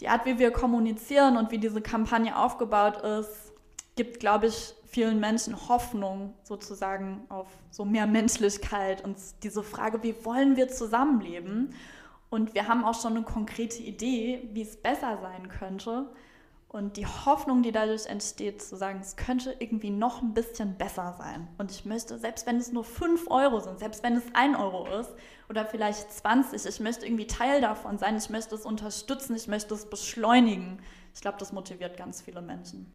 die Art, wie wir kommunizieren und wie diese Kampagne aufgebaut ist, gibt, glaube ich, vielen Menschen Hoffnung sozusagen auf so mehr Menschlichkeit und diese Frage, wie wollen wir zusammenleben? Und wir haben auch schon eine konkrete Idee, wie es besser sein könnte. Und die Hoffnung, die dadurch entsteht, zu sagen, es könnte irgendwie noch ein bisschen besser sein. Und ich möchte, selbst wenn es nur 5 Euro sind, selbst wenn es 1 Euro ist oder vielleicht 20, ich möchte irgendwie Teil davon sein, ich möchte es unterstützen, ich möchte es beschleunigen. Ich glaube, das motiviert ganz viele Menschen.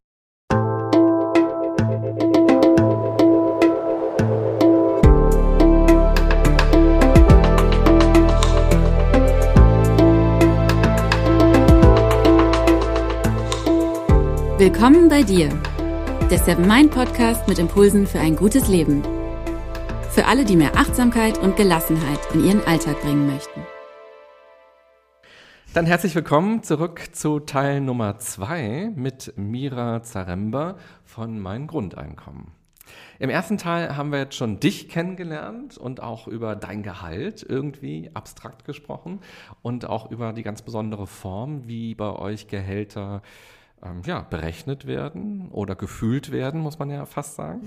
Willkommen bei dir, der Seven Mind Podcast mit Impulsen für ein gutes Leben. Für alle, die mehr Achtsamkeit und Gelassenheit in ihren Alltag bringen möchten. Dann herzlich willkommen zurück zu Teil Nummer zwei mit Mira Zaremba von Mein Grundeinkommen. Im ersten Teil haben wir jetzt schon dich kennengelernt und auch über dein Gehalt irgendwie abstrakt gesprochen und auch über die ganz besondere Form, wie bei euch Gehälter äh, ähm, ja, berechnet werden oder gefühlt werden, muss man ja fast sagen.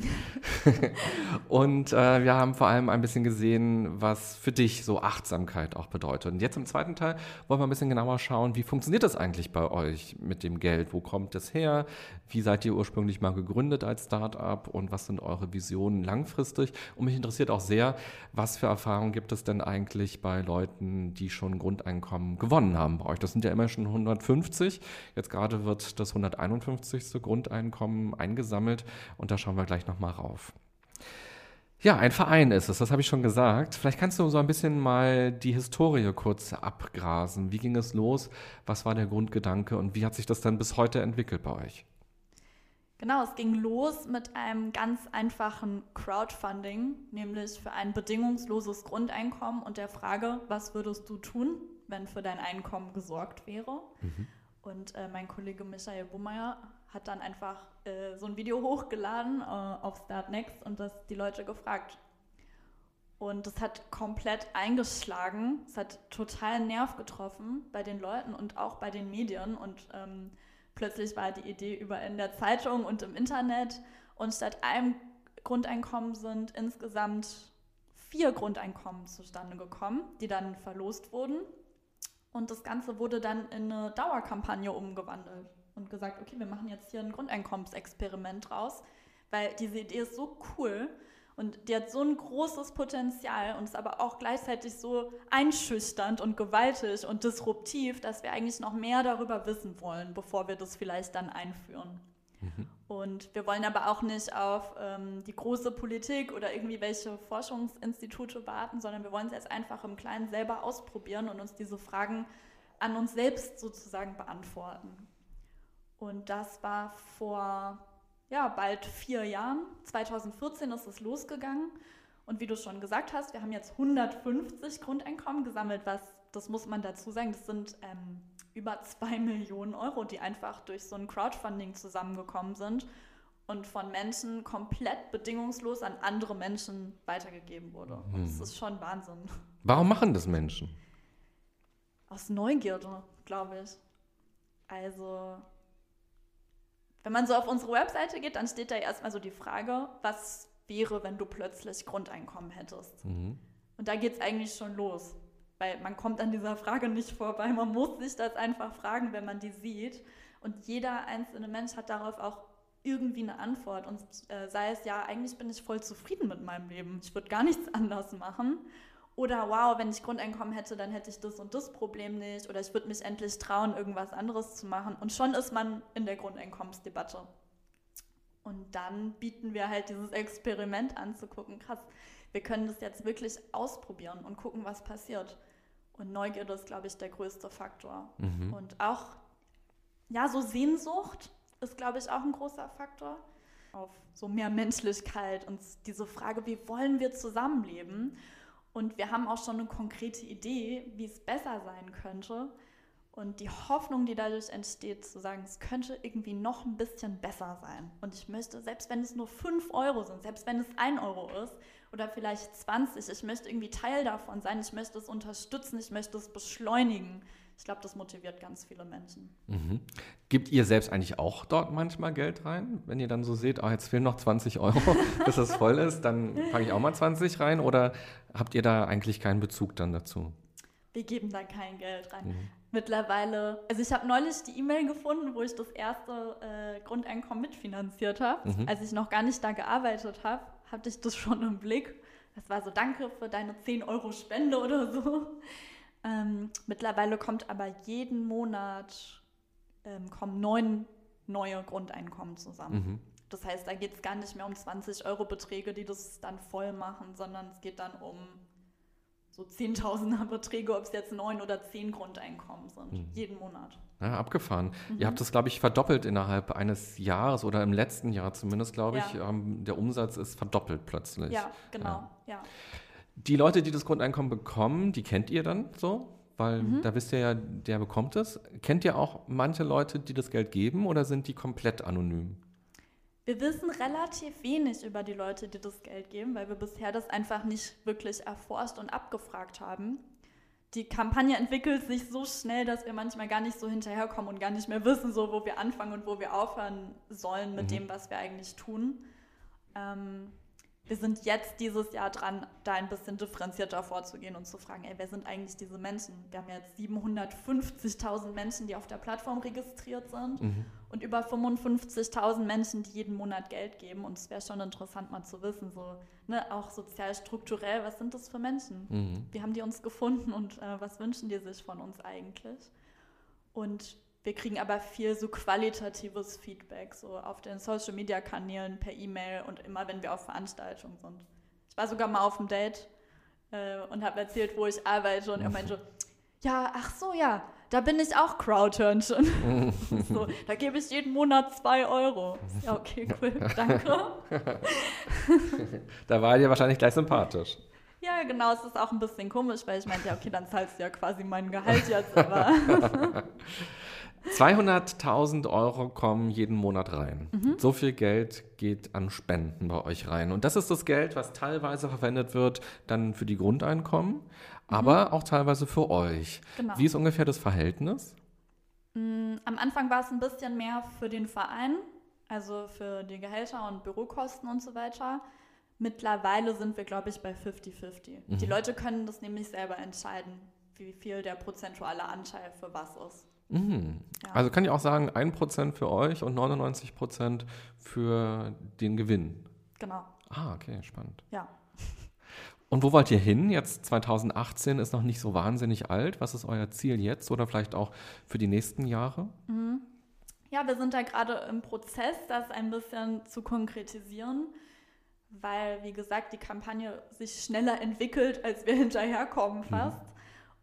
und äh, wir haben vor allem ein bisschen gesehen, was für dich so Achtsamkeit auch bedeutet. Und jetzt im zweiten Teil wollen wir ein bisschen genauer schauen, wie funktioniert das eigentlich bei euch mit dem Geld? Wo kommt es her? Wie seid ihr ursprünglich mal gegründet als Startup und was sind eure Visionen langfristig? Und mich interessiert auch sehr, was für Erfahrungen gibt es denn eigentlich bei Leuten, die schon Grundeinkommen gewonnen haben bei euch? Das sind ja immer schon 150. Jetzt gerade wird das 151. Grundeinkommen eingesammelt und da schauen wir gleich nochmal rauf. Ja, ein Verein ist es, das habe ich schon gesagt. Vielleicht kannst du so ein bisschen mal die Historie kurz abgrasen. Wie ging es los? Was war der Grundgedanke und wie hat sich das dann bis heute entwickelt bei euch? Genau, es ging los mit einem ganz einfachen Crowdfunding, nämlich für ein bedingungsloses Grundeinkommen und der Frage, was würdest du tun, wenn für dein Einkommen gesorgt wäre? Mhm. Und äh, mein Kollege Michael Bummeier hat dann einfach äh, so ein Video hochgeladen äh, auf Start Next und das die Leute gefragt. Und das hat komplett eingeschlagen. Es hat total Nerv getroffen bei den Leuten und auch bei den Medien. Und ähm, plötzlich war die Idee überall in der Zeitung und im Internet. Und statt einem Grundeinkommen sind insgesamt vier Grundeinkommen zustande gekommen, die dann verlost wurden. Und das Ganze wurde dann in eine Dauerkampagne umgewandelt und gesagt, okay, wir machen jetzt hier ein Grundeinkommensexperiment draus, weil diese Idee ist so cool und die hat so ein großes Potenzial und ist aber auch gleichzeitig so einschüchternd und gewaltig und disruptiv, dass wir eigentlich noch mehr darüber wissen wollen, bevor wir das vielleicht dann einführen. Mhm. Und wir wollen aber auch nicht auf ähm, die große Politik oder irgendwie welche Forschungsinstitute warten, sondern wir wollen es jetzt einfach im Kleinen selber ausprobieren und uns diese Fragen an uns selbst sozusagen beantworten. Und das war vor ja, bald vier Jahren. 2014 ist es losgegangen. Und wie du schon gesagt hast, wir haben jetzt 150 Grundeinkommen gesammelt, was, das muss man dazu sagen, das sind ähm, über zwei Millionen Euro, die einfach durch so ein Crowdfunding zusammengekommen sind und von Menschen komplett bedingungslos an andere Menschen weitergegeben wurde. Hm. Das ist schon Wahnsinn. Warum machen das Menschen? Aus Neugierde, glaube ich. Also, wenn man so auf unsere Webseite geht, dann steht da erstmal so die Frage, was wäre, wenn du plötzlich Grundeinkommen hättest? Mhm. Und da geht es eigentlich schon los weil man kommt an dieser Frage nicht vorbei. Man muss sich das einfach fragen, wenn man die sieht. Und jeder einzelne Mensch hat darauf auch irgendwie eine Antwort. Und äh, sei es ja, eigentlich bin ich voll zufrieden mit meinem Leben. Ich würde gar nichts anders machen. Oder wow, wenn ich Grundeinkommen hätte, dann hätte ich das und das Problem nicht. Oder ich würde mich endlich trauen, irgendwas anderes zu machen. Und schon ist man in der Grundeinkommensdebatte. Und dann bieten wir halt dieses Experiment an, zu gucken, krass, wir können das jetzt wirklich ausprobieren und gucken, was passiert. Und Neugierde ist, glaube ich, der größte Faktor. Mhm. Und auch, ja, so Sehnsucht ist, glaube ich, auch ein großer Faktor. Auf so mehr Menschlichkeit und diese Frage, wie wollen wir zusammenleben? Und wir haben auch schon eine konkrete Idee, wie es besser sein könnte. Und die Hoffnung, die dadurch entsteht, zu sagen, es könnte irgendwie noch ein bisschen besser sein. Und ich möchte, selbst wenn es nur 5 Euro sind, selbst wenn es 1 Euro ist oder vielleicht 20, ich möchte irgendwie Teil davon sein, ich möchte es unterstützen, ich möchte es beschleunigen. ich glaube, das motiviert ganz viele Menschen. Mhm. Gibt ihr selbst eigentlich auch dort manchmal Geld rein? Wenn ihr dann so seht, ah, jetzt fehlen noch 20 Euro, bis das voll ist, dann packe ich auch mal 20 rein oder habt ihr da eigentlich keinen Bezug dann dazu? Wir geben da kein Geld rein. Mhm. Mittlerweile, also ich habe neulich die E-Mail gefunden, wo ich das erste äh, Grundeinkommen mitfinanziert habe. Mhm. Als ich noch gar nicht da gearbeitet habe, hatte ich das schon im Blick. Das war so, danke für deine 10 Euro Spende oder so. Ähm, mittlerweile kommt aber jeden Monat ähm, kommen neun neue Grundeinkommen zusammen. Mhm. Das heißt, da geht es gar nicht mehr um 20 Euro Beträge, die das dann voll machen, sondern es geht dann um so Zehntausender Beträge, ob es jetzt neun oder zehn Grundeinkommen sind, mhm. jeden Monat. Ja, abgefahren. Mhm. Ihr habt das, glaube ich, verdoppelt innerhalb eines Jahres oder im letzten Jahr zumindest, glaube ich. Ja. Ähm, der Umsatz ist verdoppelt plötzlich. Ja, genau. Ja. ja. Die Leute, die das Grundeinkommen bekommen, die kennt ihr dann so? Weil mhm. da wisst ihr ja, der bekommt es. Kennt ihr auch manche Leute, die das Geld geben oder sind die komplett anonym? Wir wissen relativ wenig über die Leute, die das Geld geben, weil wir bisher das einfach nicht wirklich erforscht und abgefragt haben. Die Kampagne entwickelt sich so schnell, dass wir manchmal gar nicht so hinterherkommen und gar nicht mehr wissen, so wo wir anfangen und wo wir aufhören sollen mit mhm. dem, was wir eigentlich tun. Ähm, wir sind jetzt dieses Jahr dran, da ein bisschen differenzierter vorzugehen und zu fragen, ey, wer sind eigentlich diese Menschen? Wir haben jetzt 750.000 Menschen, die auf der Plattform registriert sind mhm. Und über 55.000 Menschen, die jeden Monat Geld geben. Und es wäre schon interessant mal zu wissen, so, ne, auch sozial strukturell, was sind das für Menschen? Mhm. Wie haben die uns gefunden und äh, was wünschen die sich von uns eigentlich? Und wir kriegen aber viel so qualitatives Feedback, so auf den Social Media Kanälen, per E-Mail und immer, wenn wir auf Veranstaltungen sind. Ich war sogar mal auf dem Date äh, und habe erzählt, wo ich arbeite und er meinte, ja, ach so, ja, da bin ich auch Crowdhörnchen. so, da gebe ich jeden Monat zwei Euro. Ja, okay, cool, danke. da war dir wahrscheinlich gleich sympathisch. Ja, genau, es ist auch ein bisschen komisch, weil ich meinte, ja, okay, dann zahlst du ja quasi mein Gehalt jetzt, aber 200.000 Euro kommen jeden Monat rein. Mhm. So viel Geld geht an Spenden bei euch rein. Und das ist das Geld, was teilweise verwendet wird dann für die Grundeinkommen, mhm. aber auch teilweise für euch. Genau. Wie ist ungefähr das Verhältnis? Mm, am Anfang war es ein bisschen mehr für den Verein, also für die Gehälter und Bürokosten und so weiter. Mittlerweile sind wir, glaube ich, bei 50-50. Mhm. Die Leute können das nämlich selber entscheiden, wie viel der prozentuale Anteil für was ist. Mhm. Ja. Also kann ich auch sagen, 1% für euch und 99% für den Gewinn. Genau. Ah, okay, spannend. Ja. Und wo wollt ihr hin? Jetzt 2018 ist noch nicht so wahnsinnig alt. Was ist euer Ziel jetzt oder vielleicht auch für die nächsten Jahre? Mhm. Ja, wir sind da gerade im Prozess, das ein bisschen zu konkretisieren, weil, wie gesagt, die Kampagne sich schneller entwickelt, als wir hinterherkommen fast. Mhm.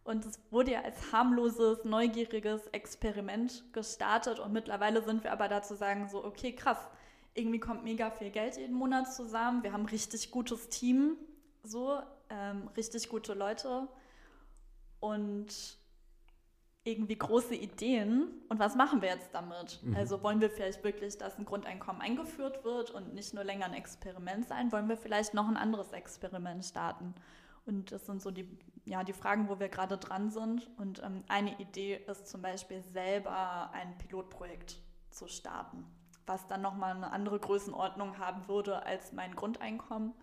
Und es wurde ja als harmloses, neugieriges Experiment gestartet. Und mittlerweile sind wir aber dazu sagen, so, okay, krass, irgendwie kommt mega viel Geld jeden Monat zusammen. Wir haben ein richtig gutes Team, so, ähm, richtig gute Leute und irgendwie große Ideen. Und was machen wir jetzt damit? Mhm. Also wollen wir vielleicht wirklich, dass ein Grundeinkommen eingeführt wird und nicht nur länger ein Experiment sein? Wollen wir vielleicht noch ein anderes Experiment starten? Und das sind so die, ja, die Fragen, wo wir gerade dran sind. Und ähm, eine Idee ist zum Beispiel selber ein Pilotprojekt zu starten, was dann nochmal eine andere Größenordnung haben würde als mein Grundeinkommen.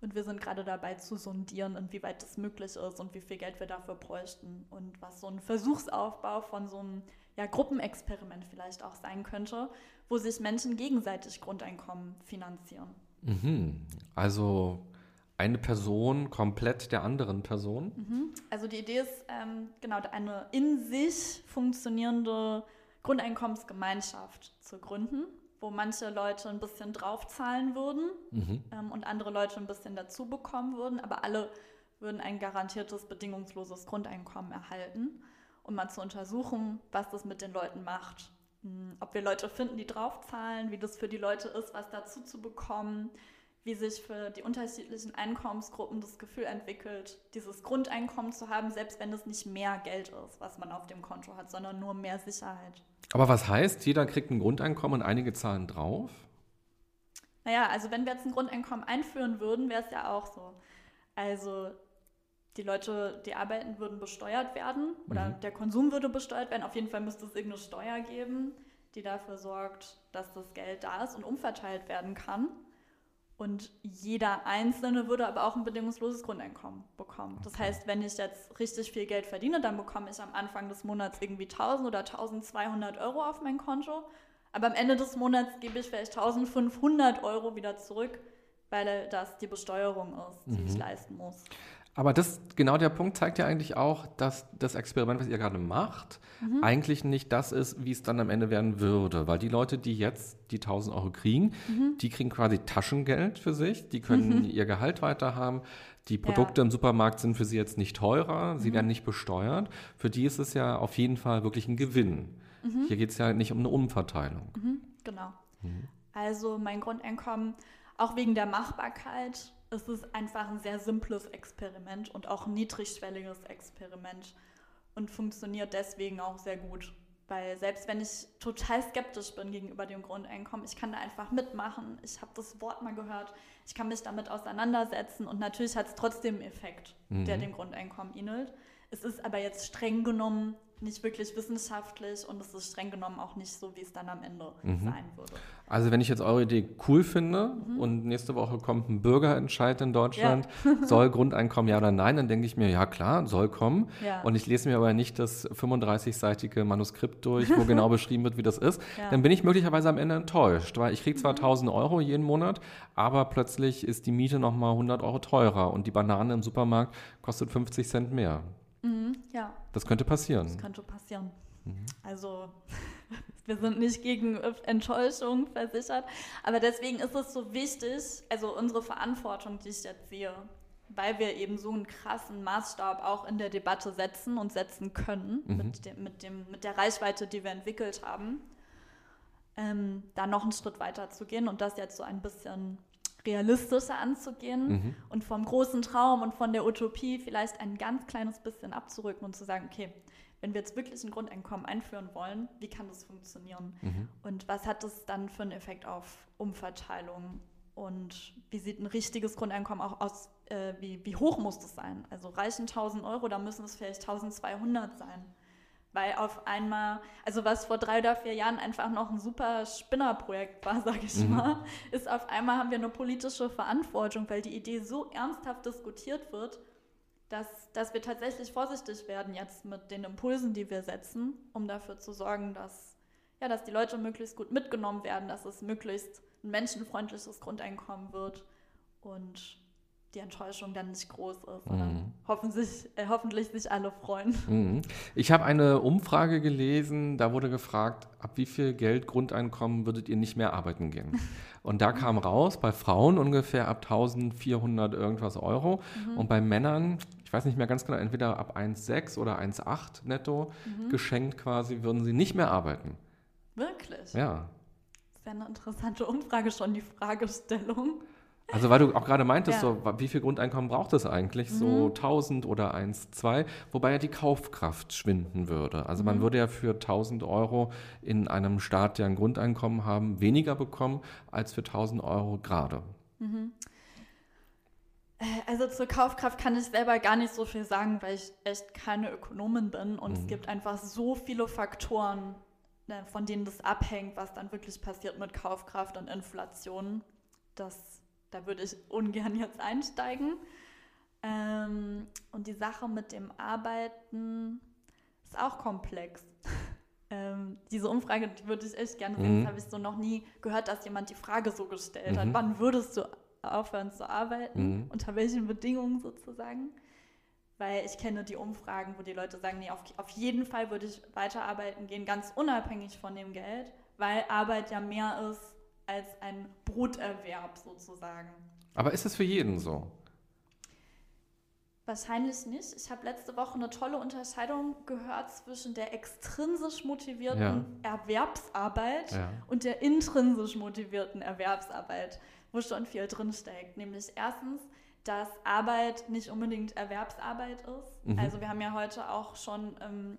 Und wir sind gerade dabei zu sondieren, inwieweit das möglich ist und wie viel Geld wir dafür bräuchten und was so ein Versuchsaufbau von so einem ja, Gruppenexperiment vielleicht auch sein könnte, wo sich Menschen gegenseitig Grundeinkommen finanzieren. Mhm. Also eine Person komplett der anderen Person? Mhm. Also die Idee ist ähm, genau eine in sich funktionierende Grundeinkommensgemeinschaft zu gründen, wo manche Leute ein bisschen draufzahlen würden mhm. ähm, und andere Leute ein bisschen dazu bekommen würden, aber alle würden ein garantiertes, bedingungsloses Grundeinkommen erhalten, um mal zu untersuchen, was das mit den Leuten macht. Hm, ob wir Leute finden, die draufzahlen, wie das für die Leute ist, was dazu zu bekommen, wie sich für die unterschiedlichen Einkommensgruppen das Gefühl entwickelt, dieses Grundeinkommen zu haben, selbst wenn es nicht mehr Geld ist, was man auf dem Konto hat, sondern nur mehr Sicherheit. Aber was heißt, jeder kriegt ein Grundeinkommen und einige zahlen drauf? Naja, also wenn wir jetzt ein Grundeinkommen einführen würden, wäre es ja auch so. Also die Leute, die arbeiten, würden besteuert werden oder mhm. der Konsum würde besteuert werden. Auf jeden Fall müsste es irgendeine Steuer geben, die dafür sorgt, dass das Geld da ist und umverteilt werden kann. Und jeder Einzelne würde aber auch ein bedingungsloses Grundeinkommen bekommen. Das heißt, wenn ich jetzt richtig viel Geld verdiene, dann bekomme ich am Anfang des Monats irgendwie 1000 oder 1200 Euro auf mein Konto. Aber am Ende des Monats gebe ich vielleicht 1500 Euro wieder zurück, weil das die Besteuerung ist, die mhm. ich leisten muss. Aber das, genau der Punkt zeigt ja eigentlich auch, dass das Experiment, was ihr gerade macht, mhm. eigentlich nicht das ist, wie es dann am Ende werden würde. Weil die Leute, die jetzt die 1000 Euro kriegen, mhm. die kriegen quasi Taschengeld für sich, die können mhm. ihr Gehalt weiterhaben. Die Produkte ja. im Supermarkt sind für sie jetzt nicht teurer, sie mhm. werden nicht besteuert. Für die ist es ja auf jeden Fall wirklich ein Gewinn. Mhm. Hier geht es ja nicht um eine Umverteilung. Mhm. Genau. Also mein Grundeinkommen, auch wegen der Machbarkeit, es ist einfach ein sehr simples Experiment und auch ein niedrigschwelliges Experiment und funktioniert deswegen auch sehr gut. Weil selbst wenn ich total skeptisch bin gegenüber dem Grundeinkommen, ich kann da einfach mitmachen. Ich habe das Wort mal gehört, ich kann mich damit auseinandersetzen und natürlich hat es trotzdem einen Effekt, mhm. der dem Grundeinkommen ähnelt. Es ist aber jetzt streng genommen nicht wirklich wissenschaftlich und es ist streng genommen auch nicht so, wie es dann am Ende mhm. sein würde. Also wenn ich jetzt eure Idee cool finde mhm. und nächste Woche kommt ein Bürgerentscheid in Deutschland, ja. soll Grundeinkommen ja oder nein, dann denke ich mir, ja klar, soll kommen. Ja. Und ich lese mir aber nicht das 35-seitige Manuskript durch, wo genau beschrieben wird, wie das ist. Ja. Dann bin ich möglicherweise am Ende enttäuscht, weil ich kriege zwar mhm. 1000 Euro jeden Monat, aber plötzlich ist die Miete nochmal 100 Euro teurer und die Banane im Supermarkt kostet 50 Cent mehr. Mhm, ja. Das könnte passieren. Das könnte passieren. Mhm. Also wir sind nicht gegen Enttäuschung versichert, aber deswegen ist es so wichtig, also unsere Verantwortung, die ich jetzt sehe, weil wir eben so einen krassen Maßstab auch in der Debatte setzen und setzen können mhm. mit, dem, mit, dem, mit der Reichweite, die wir entwickelt haben, ähm, da noch einen Schritt weiter zu gehen und das jetzt so ein bisschen realistischer anzugehen mhm. und vom großen Traum und von der Utopie vielleicht ein ganz kleines bisschen abzurücken und zu sagen, okay, wenn wir jetzt wirklich ein Grundeinkommen einführen wollen, wie kann das funktionieren? Mhm. Und was hat das dann für einen Effekt auf Umverteilung? Und wie sieht ein richtiges Grundeinkommen auch aus? Äh, wie, wie hoch muss das sein? Also reichen 1000 Euro, da müssen es vielleicht 1200 sein. Weil auf einmal, also was vor drei oder vier Jahren einfach noch ein super Spinnerprojekt war, sage ich mhm. mal, ist auf einmal haben wir eine politische Verantwortung, weil die Idee so ernsthaft diskutiert wird, dass, dass wir tatsächlich vorsichtig werden jetzt mit den Impulsen, die wir setzen, um dafür zu sorgen, dass, ja, dass die Leute möglichst gut mitgenommen werden, dass es möglichst ein menschenfreundliches Grundeinkommen wird und die Enttäuschung dann nicht groß ist, mhm. hoffentlich, äh, hoffentlich sich alle freuen. Mhm. Ich habe eine Umfrage gelesen, da wurde gefragt, ab wie viel Geld Grundeinkommen würdet ihr nicht mehr arbeiten gehen? Und da kam raus, bei Frauen ungefähr ab 1400 irgendwas Euro mhm. und bei Männern, ich weiß nicht mehr ganz genau, entweder ab 1,6 oder 1,8 netto mhm. geschenkt quasi, würden sie nicht mehr arbeiten. Wirklich? Ja. Das wäre eine interessante Umfrage schon, die Fragestellung. Also weil du auch gerade meintest, ja. so, wie viel Grundeinkommen braucht es eigentlich? Mhm. So 1000 oder 1, 2, wobei ja die Kaufkraft schwinden würde. Also mhm. man würde ja für 1000 Euro in einem Staat, der ein Grundeinkommen haben, weniger bekommen als für 1000 Euro gerade. Mhm. Äh, also zur Kaufkraft kann ich selber gar nicht so viel sagen, weil ich echt keine Ökonomin bin und es mhm. gibt einfach so viele Faktoren, ne, von denen das abhängt, was dann wirklich passiert mit Kaufkraft und Inflation. Das da würde ich ungern jetzt einsteigen. Ähm, und die Sache mit dem Arbeiten ist auch komplex. ähm, diese Umfrage die würde ich echt gerne sehen. Mhm. Das habe ich so noch nie gehört, dass jemand die Frage so gestellt mhm. hat. Wann würdest du aufhören zu arbeiten? Mhm. Unter welchen Bedingungen sozusagen? Weil ich kenne die Umfragen, wo die Leute sagen, nee, auf, auf jeden Fall würde ich weiterarbeiten gehen, ganz unabhängig von dem Geld, weil Arbeit ja mehr ist als ein Broterwerb sozusagen. Aber ist es für jeden so? Wahrscheinlich nicht. Ich habe letzte Woche eine tolle Unterscheidung gehört zwischen der extrinsisch motivierten ja. Erwerbsarbeit ja. und der intrinsisch motivierten Erwerbsarbeit, wo schon viel drinsteckt. Nämlich erstens, dass Arbeit nicht unbedingt Erwerbsarbeit ist. Mhm. Also wir haben ja heute auch schon ähm,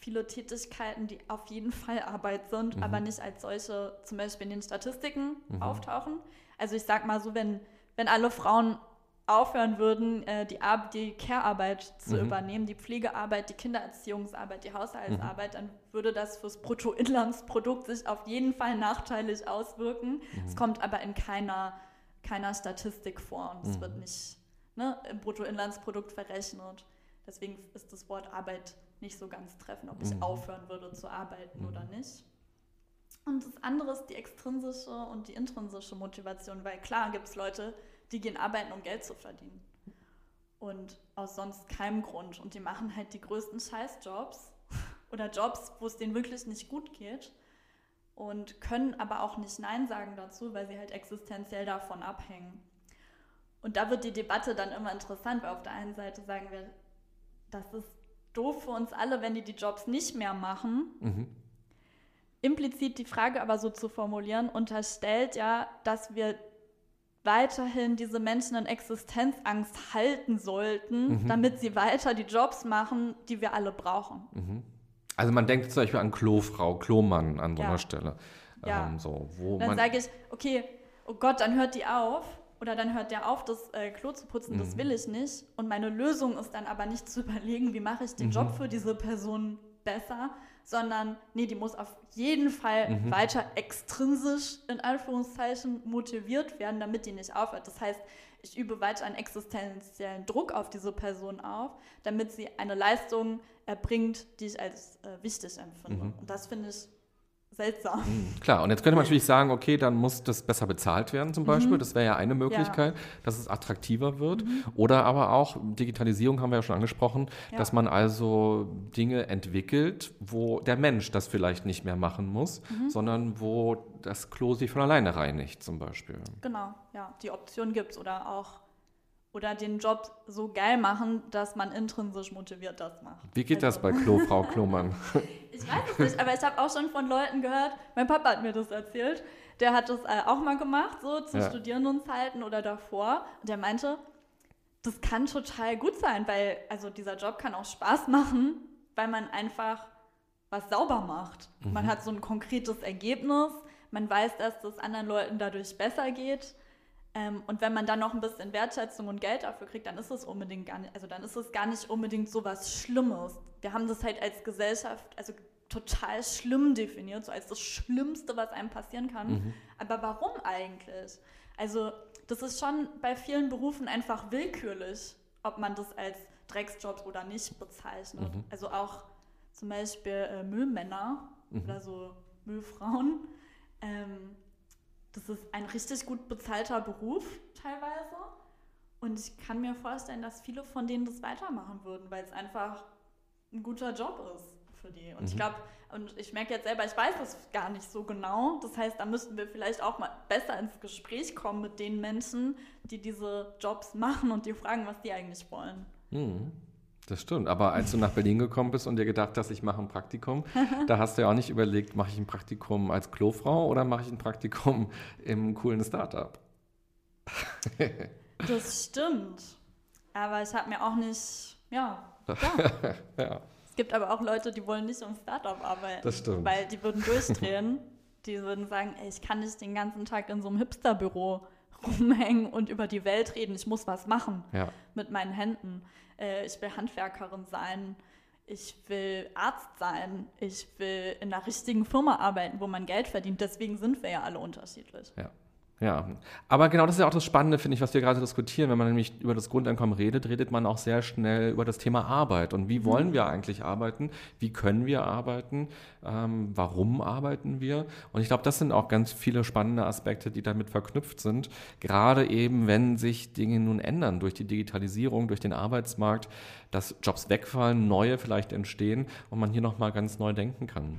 viele Tätigkeiten, die auf jeden Fall Arbeit sind, mhm. aber nicht als solche zum Beispiel in den Statistiken mhm. auftauchen. Also ich sag mal so, wenn, wenn alle Frauen aufhören würden, äh, die, Ar die Care-Arbeit zu Mhm. übernehmen, die Pflegearbeit, die Kindererziehungsarbeit, die Haushaltsarbeit, dann würde das fürs Bruttoinlandsprodukt sich auf jeden Fall nachteilig auswirken. Es kommt aber in keiner, keiner Statistik vor und es Mhm. wird nicht ne, im Bruttoinlandsprodukt verrechnet. Deswegen ist das Wort Arbeit nicht so ganz treffend, ob ich Mhm. aufhören würde zu arbeiten Mhm. oder nicht. Und das andere ist die extrinsische und die intrinsische Motivation, weil klar gibt es Leute, die gehen arbeiten, um Geld zu verdienen. Und aus sonst keinem Grund. Und die machen halt die größten Scheißjobs oder Jobs, wo es denen wirklich nicht gut geht und können aber auch nicht Nein sagen dazu, weil sie halt existenziell davon abhängen. Und da wird die Debatte dann immer interessant, weil auf der einen Seite sagen wir, das ist doof für uns alle, wenn die die Jobs nicht mehr machen Mhm. implizit die Frage aber so zu formulieren, unterstellt ja, dass wir weiterhin diese Menschen in Existenzangst halten sollten, Mhm. damit sie weiter die Jobs machen, die wir alle brauchen. Mhm. Also man denkt zum Beispiel an Klofrau, Klomann an so einer Ja. Stelle. Ja. Ähm, so, wo Dann sage ich, okay, oh Gott, dann hört die auf. Oder dann hört der auf, das äh, Klo zu putzen, das Mhm. will ich nicht. Und meine Lösung ist dann aber nicht zu überlegen, wie mache ich den Mhm. Job für diese Person besser, sondern nee, die muss auf jeden Fall Mhm. weiter extrinsisch in Anführungszeichen motiviert werden, damit die nicht aufhört. Das heißt, ich übe weiter einen existenziellen Druck auf diese Person auf, damit sie eine Leistung erbringt, die ich als äh, wichtig empfinde. Mhm. Und das finde ich seltsam. Klar, und jetzt könnte man natürlich sagen, okay, dann muss das besser bezahlt werden zum Beispiel. Das wäre ja eine Möglichkeit, dass es attraktiver wird. Oder aber auch, Digitalisierung haben wir ja schon angesprochen, Ja. dass man also Dinge entwickelt, wo der Mensch das vielleicht nicht mehr machen muss, sondern wo das Klo sich von alleine reinigt zum Beispiel. Genau, ja, die Option gibt es oder auch oder den Job so geil machen, dass man intrinsisch motiviert das macht. Wie geht das Also, bei Klo, Frau Klomann? Ich weiß es nicht, aber ich habe auch schon von Leuten gehört, mein Papa hat mir das erzählt, der hat das äh, auch mal gemacht, so zu Ja. Studierendenzeiten oder davor. Und der meinte, das kann total gut sein, weil, also dieser Job kann auch Spaß machen, weil man einfach was sauber macht. Man hat so ein konkretes Ergebnis, man weiß, dass das anderen Leuten dadurch besser geht. Ähm, und wenn man dann noch ein bisschen Wertschätzung und Geld dafür kriegt, dann ist es unbedingt gar nicht, also dann ist es gar nicht unbedingt so was Schlimmes. Wir haben das halt als Gesellschaft, also total schlimm definiert, so als das Schlimmste, was einem passieren kann. Mhm. Aber warum eigentlich? Also, das ist schon bei vielen Berufen einfach willkürlich, ob man das als Drecksjob oder nicht bezeichnet. Mhm. Also auch zum Beispiel äh, Müllmänner Mhm. oder so Müllfrauen. Ähm, das ist ein richtig gut bezahlter Beruf teilweise. Und ich kann mir vorstellen, dass viele von denen das weitermachen würden, weil es einfach ein guter Job ist für die. Und ich Mhm. glaube, und ich merke jetzt selber, ich weiß das gar nicht so genau. Das heißt, da müssten wir vielleicht auch mal besser ins Gespräch kommen mit den Menschen, die diese Jobs machen und die fragen, was die eigentlich wollen. Hm, Das stimmt. Aber als du nach Berlin gekommen bist und dir gedacht hast, ich mache ein Praktikum, da hast du ja auch nicht überlegt, mache ich ein Praktikum als Klofrau oder mache ich ein Praktikum im coolen Startup? Das stimmt. Aber ich habe mir auch nicht, ja, ja. Ja, Es gibt aber auch Leute, die wollen nicht im Startup arbeiten. Das stimmt. Weil die würden durchdrehen. die würden sagen, ey, ich kann nicht den ganzen Tag in so einem Hipsterbüro rumhängen und über die Welt reden. Ich muss was machen ja. mit meinen Händen. Äh, ich will Handwerkerin sein. Ich will Arzt sein. Ich will in einer richtigen Firma arbeiten, wo man Geld verdient. Deswegen sind wir ja alle unterschiedlich. Ja. Ja, aber genau das ist ja auch das Spannende, finde ich, was wir gerade diskutieren. Wenn man nämlich über das Grundeinkommen redet, redet man auch sehr schnell über das Thema Arbeit. Und wie wollen wir eigentlich arbeiten? Wie können wir arbeiten? Ähm, warum arbeiten wir? Und ich glaube, das sind auch ganz viele spannende Aspekte, die damit verknüpft sind. Gerade eben, wenn sich Dinge nun ändern durch die Digitalisierung, durch den Arbeitsmarkt, dass Jobs wegfallen, neue vielleicht entstehen und man hier nochmal ganz neu denken kann.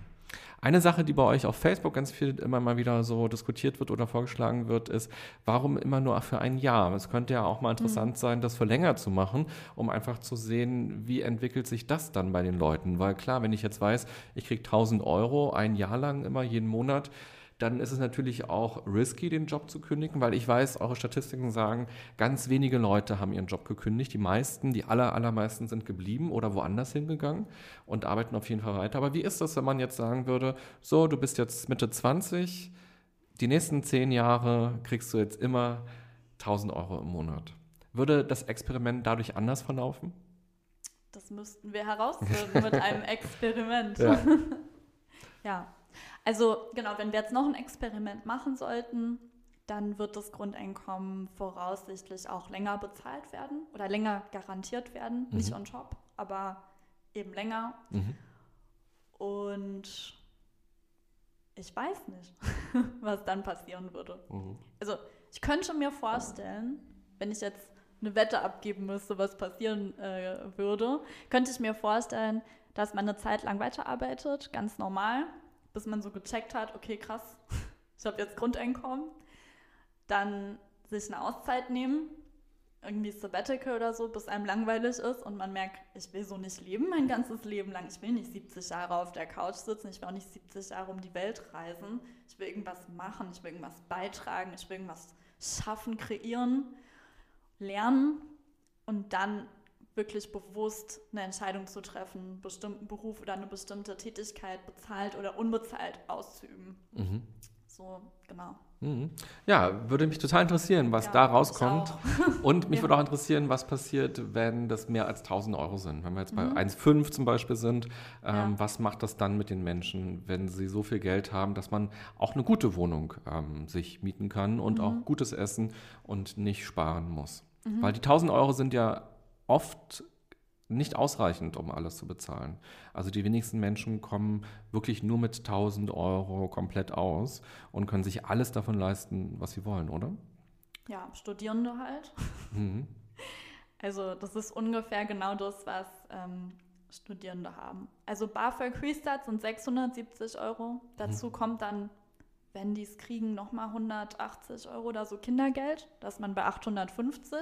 Eine Sache, die bei euch auf Facebook ganz viel immer mal wieder so diskutiert wird oder vorgeschlagen wird, ist, warum immer nur für ein Jahr? Es könnte ja auch mal interessant sein, das für länger zu machen, um einfach zu sehen, wie entwickelt sich das dann bei den Leuten. Weil klar, wenn ich jetzt weiß, ich kriege 1000 Euro ein Jahr lang immer jeden Monat, dann ist es natürlich auch risky, den Job zu kündigen, weil ich weiß, eure Statistiken sagen, ganz wenige Leute haben ihren Job gekündigt. Die meisten, die aller, allermeisten sind geblieben oder woanders hingegangen und arbeiten auf jeden Fall weiter. Aber wie ist das, wenn man jetzt sagen würde, so, du bist jetzt Mitte 20, die nächsten zehn Jahre kriegst du jetzt immer 1000 Euro im Monat. Würde das Experiment dadurch anders verlaufen? Das müssten wir herausfinden mit einem Experiment. Ja. ja. Also genau, wenn wir jetzt noch ein Experiment machen sollten, dann wird das Grundeinkommen voraussichtlich auch länger bezahlt werden oder länger garantiert werden. Mhm. Nicht on top, aber eben länger. Mhm. Und ich weiß nicht, was dann passieren würde. Mhm. Also ich könnte mir vorstellen, wenn ich jetzt eine Wette abgeben müsste, was passieren äh, würde, könnte ich mir vorstellen, dass man eine Zeit lang weiterarbeitet, ganz normal, bis man so gecheckt hat, okay, krass, ich habe jetzt Grundeinkommen, dann sich eine Auszeit nehmen, irgendwie Sabbatical oder so, bis einem langweilig ist und man merkt, ich will so nicht leben mein ganzes Leben lang. Ich will nicht 70 Jahre auf der Couch sitzen, ich will auch nicht 70 Jahre um die Welt reisen. Ich will irgendwas machen, ich will irgendwas beitragen, ich will irgendwas schaffen, kreieren, lernen und dann wirklich bewusst eine Entscheidung zu treffen, einen bestimmten Beruf oder eine bestimmte Tätigkeit bezahlt oder unbezahlt auszuüben. Mhm. So, genau. Mhm. Ja, würde mich total interessieren, was Ja, da rauskommt. Und mich Ja. würde auch interessieren, was passiert, wenn das mehr als 1000 Euro sind. Wenn wir jetzt bei Mhm. 1,5 zum Beispiel sind, ähm, Ja. was macht das dann mit den Menschen, wenn sie so viel Geld haben, dass man auch eine gute Wohnung ähm, sich mieten kann und Mhm. auch gutes Essen und nicht sparen muss? Weil die 1000 Euro sind ja oft nicht ausreichend, um alles zu bezahlen. Also die wenigsten Menschen kommen wirklich nur mit 1000 Euro komplett aus und können sich alles davon leisten, was sie wollen, oder? Ja, Studierende halt. Mhm. Also das ist ungefähr genau das, was ähm, Studierende haben. Also BAföG Restart sind 670 Euro. Dazu kommt dann, wenn die es kriegen, nochmal 180 Euro oder so Kindergeld. Da ist man bei 850.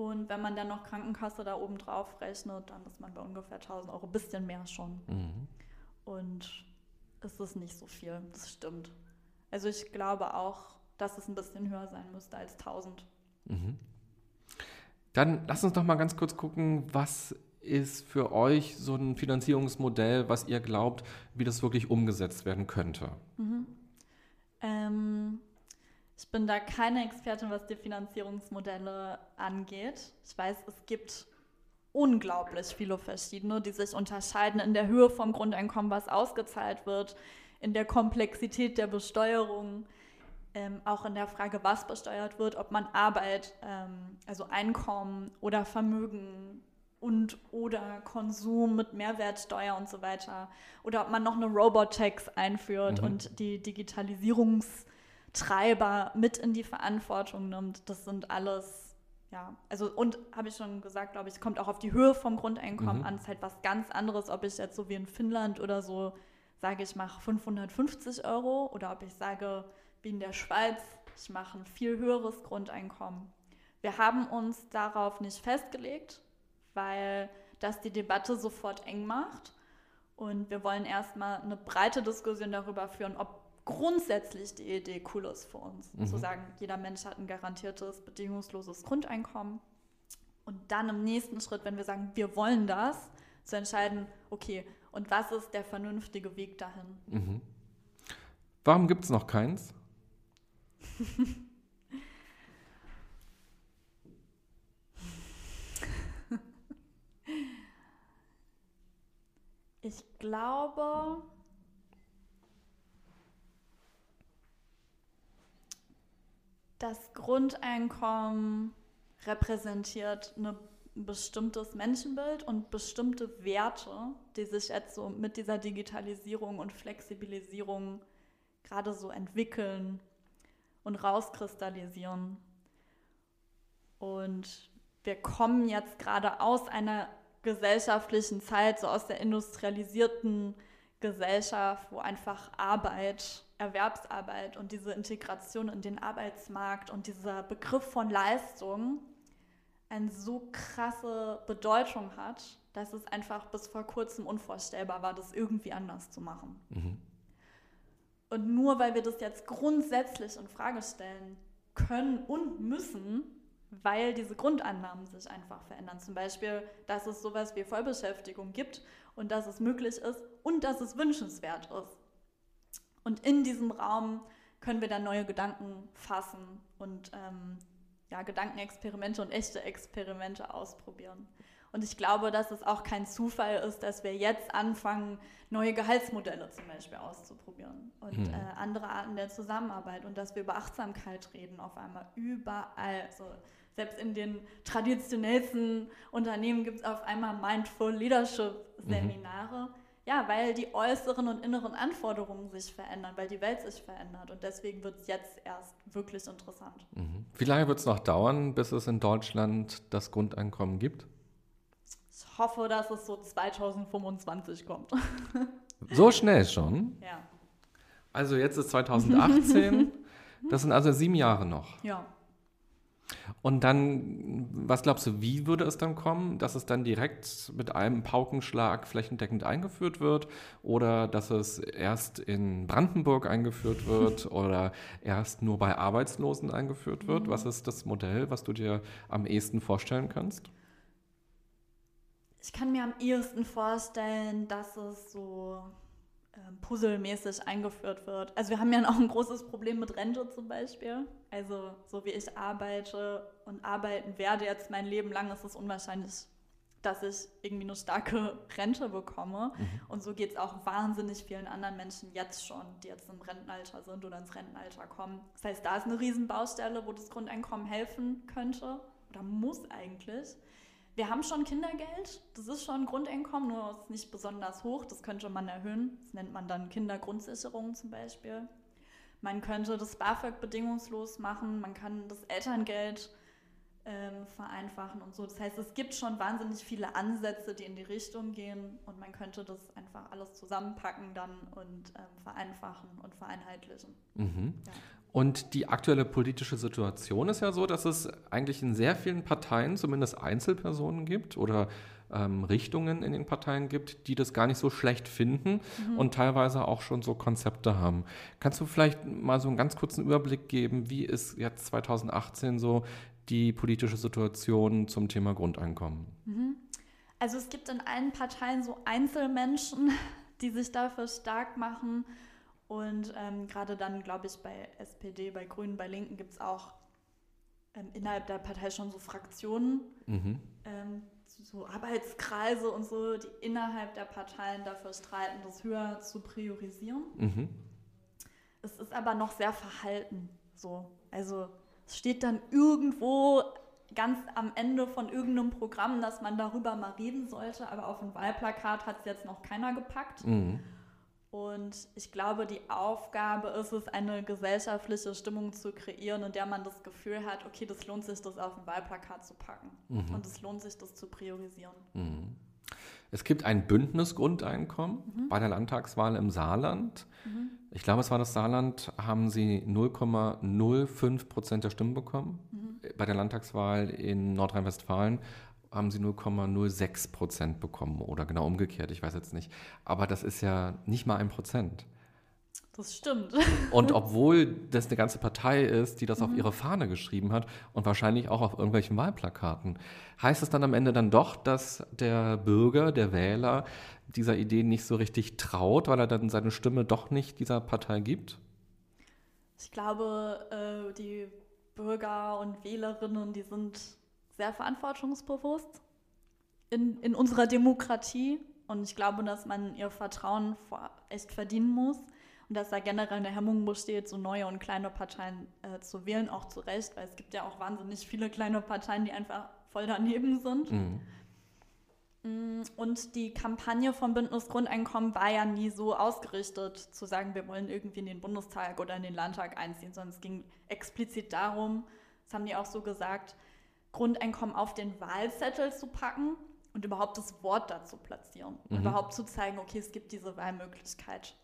Und wenn man dann noch Krankenkasse da oben drauf rechnet, dann ist man bei ungefähr 1000 Euro. Bisschen mehr schon. Mhm. Und es ist nicht so viel, das stimmt. Also ich glaube auch, dass es ein bisschen höher sein müsste als 1000. Mhm. Dann lass uns doch mal ganz kurz gucken, was ist für euch so ein Finanzierungsmodell, was ihr glaubt, wie das wirklich umgesetzt werden könnte? Ähm, ich bin da keine Expertin, was die Finanzierungsmodelle angeht. Ich weiß, es gibt unglaublich viele verschiedene, die sich unterscheiden in der Höhe vom Grundeinkommen, was ausgezahlt wird, in der Komplexität der Besteuerung, ähm, auch in der Frage, was besteuert wird, ob man Arbeit, ähm, also Einkommen oder Vermögen und oder Konsum mit Mehrwertsteuer und so weiter oder ob man noch eine Robot-Tax einführt Mhm. und die Digitalisierungstreiber mit in die Verantwortung nimmt. Das sind alles, ja, also und habe ich schon gesagt, glaube ich, kommt auch auf die Höhe vom Grundeinkommen Mhm. an. Es ist halt was ganz anderes, ob ich jetzt so wie in Finnland oder so sage, ich mache 550 Euro oder ob ich sage, wie in der Schweiz, ich mache ein viel höheres Grundeinkommen. Wir haben uns darauf nicht festgelegt, weil das die Debatte sofort eng macht. Und wir wollen erstmal eine breite Diskussion darüber führen, ob grundsätzlich die Idee cool ist für uns. Mhm. Zu sagen, jeder Mensch hat ein garantiertes, bedingungsloses Grundeinkommen. Und dann im nächsten Schritt, wenn wir sagen, wir wollen das, zu entscheiden, okay, und was ist der vernünftige Weg dahin? Mhm. Warum gibt es noch keins? Ich glaube, das Grundeinkommen repräsentiert eine, ein bestimmtes Menschenbild und bestimmte Werte, die sich jetzt so mit dieser Digitalisierung und Flexibilisierung gerade so entwickeln und rauskristallisieren. Und wir kommen jetzt gerade aus einer gesellschaftlichen Zeit, so aus der industrialisierten Gesellschaft, wo einfach Arbeit, Erwerbsarbeit und diese Integration in den Arbeitsmarkt und dieser Begriff von Leistung eine so krasse Bedeutung hat, dass es einfach bis vor kurzem unvorstellbar war, das irgendwie anders zu machen. Mhm. Und nur weil wir das jetzt grundsätzlich in Frage stellen können und müssen, weil diese Grundannahmen sich einfach verändern. Zum Beispiel, dass es sowas wie Vollbeschäftigung gibt und dass es möglich ist und dass es wünschenswert ist. Und in diesem Raum können wir dann neue Gedanken fassen und ähm, ja, Gedankenexperimente und echte Experimente ausprobieren. Und ich glaube, dass es auch kein Zufall ist, dass wir jetzt anfangen, neue Gehaltsmodelle zum Beispiel auszuprobieren und hm. äh, andere Arten der Zusammenarbeit und dass wir über Achtsamkeit reden auf einmal überall. Also selbst in den traditionellsten Unternehmen gibt es auf einmal Mindful Leadership Seminare. Mhm. Ja, weil die äußeren und inneren Anforderungen sich verändern, weil die Welt sich verändert. Und deswegen wird es jetzt erst wirklich interessant. Mhm. Wie lange wird es noch dauern, bis es in Deutschland das Grundeinkommen gibt? Ich hoffe, dass es so 2025 kommt. So schnell schon? Ja. Also jetzt ist 2018. Das sind also sieben Jahre noch. Ja. Und dann, was glaubst du, wie würde es dann kommen, dass es dann direkt mit einem Paukenschlag flächendeckend eingeführt wird oder dass es erst in Brandenburg eingeführt wird oder erst nur bei Arbeitslosen eingeführt wird? Was ist das Modell, was du dir am ehesten vorstellen kannst? Ich kann mir am ehesten vorstellen, dass es so puzzelmäßig eingeführt wird. Also wir haben ja auch ein großes Problem mit Rente zum Beispiel. Also so wie ich arbeite und arbeiten werde jetzt mein Leben lang, ist es unwahrscheinlich, dass ich irgendwie eine starke Rente bekomme. Mhm. Und so geht es auch wahnsinnig vielen anderen Menschen jetzt schon, die jetzt im Rentenalter sind oder ins Rentenalter kommen. Das heißt, da ist eine Riesenbaustelle, wo das Grundeinkommen helfen könnte oder muss eigentlich. Wir haben schon Kindergeld, das ist schon ein Grundeinkommen, nur ist nicht besonders hoch, das könnte man erhöhen. Das nennt man dann Kindergrundsicherung zum Beispiel. Man könnte das BAföG bedingungslos machen, man kann das Elterngeld ähm, vereinfachen und so. Das heißt, es gibt schon wahnsinnig viele Ansätze, die in die Richtung gehen und man könnte das einfach alles zusammenpacken dann und ähm, vereinfachen und vereinheitlichen. Mhm. Ja. Und die aktuelle politische Situation ist ja so, dass es eigentlich in sehr vielen Parteien zumindest Einzelpersonen gibt oder ähm, Richtungen in den Parteien gibt, die das gar nicht so schlecht finden mhm. und teilweise auch schon so Konzepte haben. Kannst du vielleicht mal so einen ganz kurzen Überblick geben, wie ist jetzt 2018 so die politische Situation zum Thema Grundeinkommen? Mhm. Also es gibt in allen Parteien so Einzelmenschen, die sich dafür stark machen und ähm, gerade dann, glaube ich, bei SPD, bei Grünen, bei Linken gibt es auch ähm, innerhalb der Partei schon so Fraktionen, mhm. ähm, so Arbeitskreise und so, die innerhalb der Parteien dafür streiten, das höher zu priorisieren. Mhm. Es ist aber noch sehr verhalten so. Also es steht dann irgendwo ganz am Ende von irgendeinem Programm, dass man darüber mal reden sollte, aber auf ein Wahlplakat hat es jetzt noch keiner gepackt. Mhm. Und ich glaube, die Aufgabe ist es, eine gesellschaftliche Stimmung zu kreieren, in der man das Gefühl hat, okay, das lohnt sich, das auf ein Wahlplakat zu packen. Mhm. Und es lohnt sich, das zu priorisieren. Mhm. Es gibt ein Bündnisgrundeinkommen mhm. bei der Landtagswahl im Saarland. Mhm. Ich glaube, es war das Saarland, haben sie 0,05 Prozent der Stimmen bekommen. Mhm. Bei der Landtagswahl in Nordrhein-Westfalen haben sie 0,06 Prozent bekommen oder genau umgekehrt, ich weiß jetzt nicht. Aber das ist ja nicht mal ein Prozent. Das stimmt. Und obwohl das eine ganze Partei ist, die das mhm. auf ihre Fahne geschrieben hat und wahrscheinlich auch auf irgendwelchen Wahlplakaten, heißt es dann am Ende dann doch, dass der Bürger, der Wähler dieser Idee nicht so richtig traut, weil er dann seine Stimme doch nicht dieser Partei gibt? Ich glaube, äh, die Bürger und Wählerinnen, die sind sehr verantwortungsbewusst in, in unserer Demokratie. Und ich glaube, dass man ihr Vertrauen echt verdienen muss und dass da generell eine Hemmung besteht, so neue und kleine Parteien äh, zu wählen, auch zu Recht, weil es gibt ja auch wahnsinnig viele kleine Parteien, die einfach voll daneben sind. Mhm. Mm, und die Kampagne vom Bündnis Grundeinkommen war ja nie so ausgerichtet, zu sagen, wir wollen irgendwie in den Bundestag oder in den Landtag einziehen, sondern es ging explizit darum, das haben die auch so gesagt, Grundeinkommen auf den Wahlzettel zu packen und überhaupt das Wort dazu platzieren. Mhm. Und überhaupt zu zeigen, okay, es gibt diese Wahlmöglichkeit.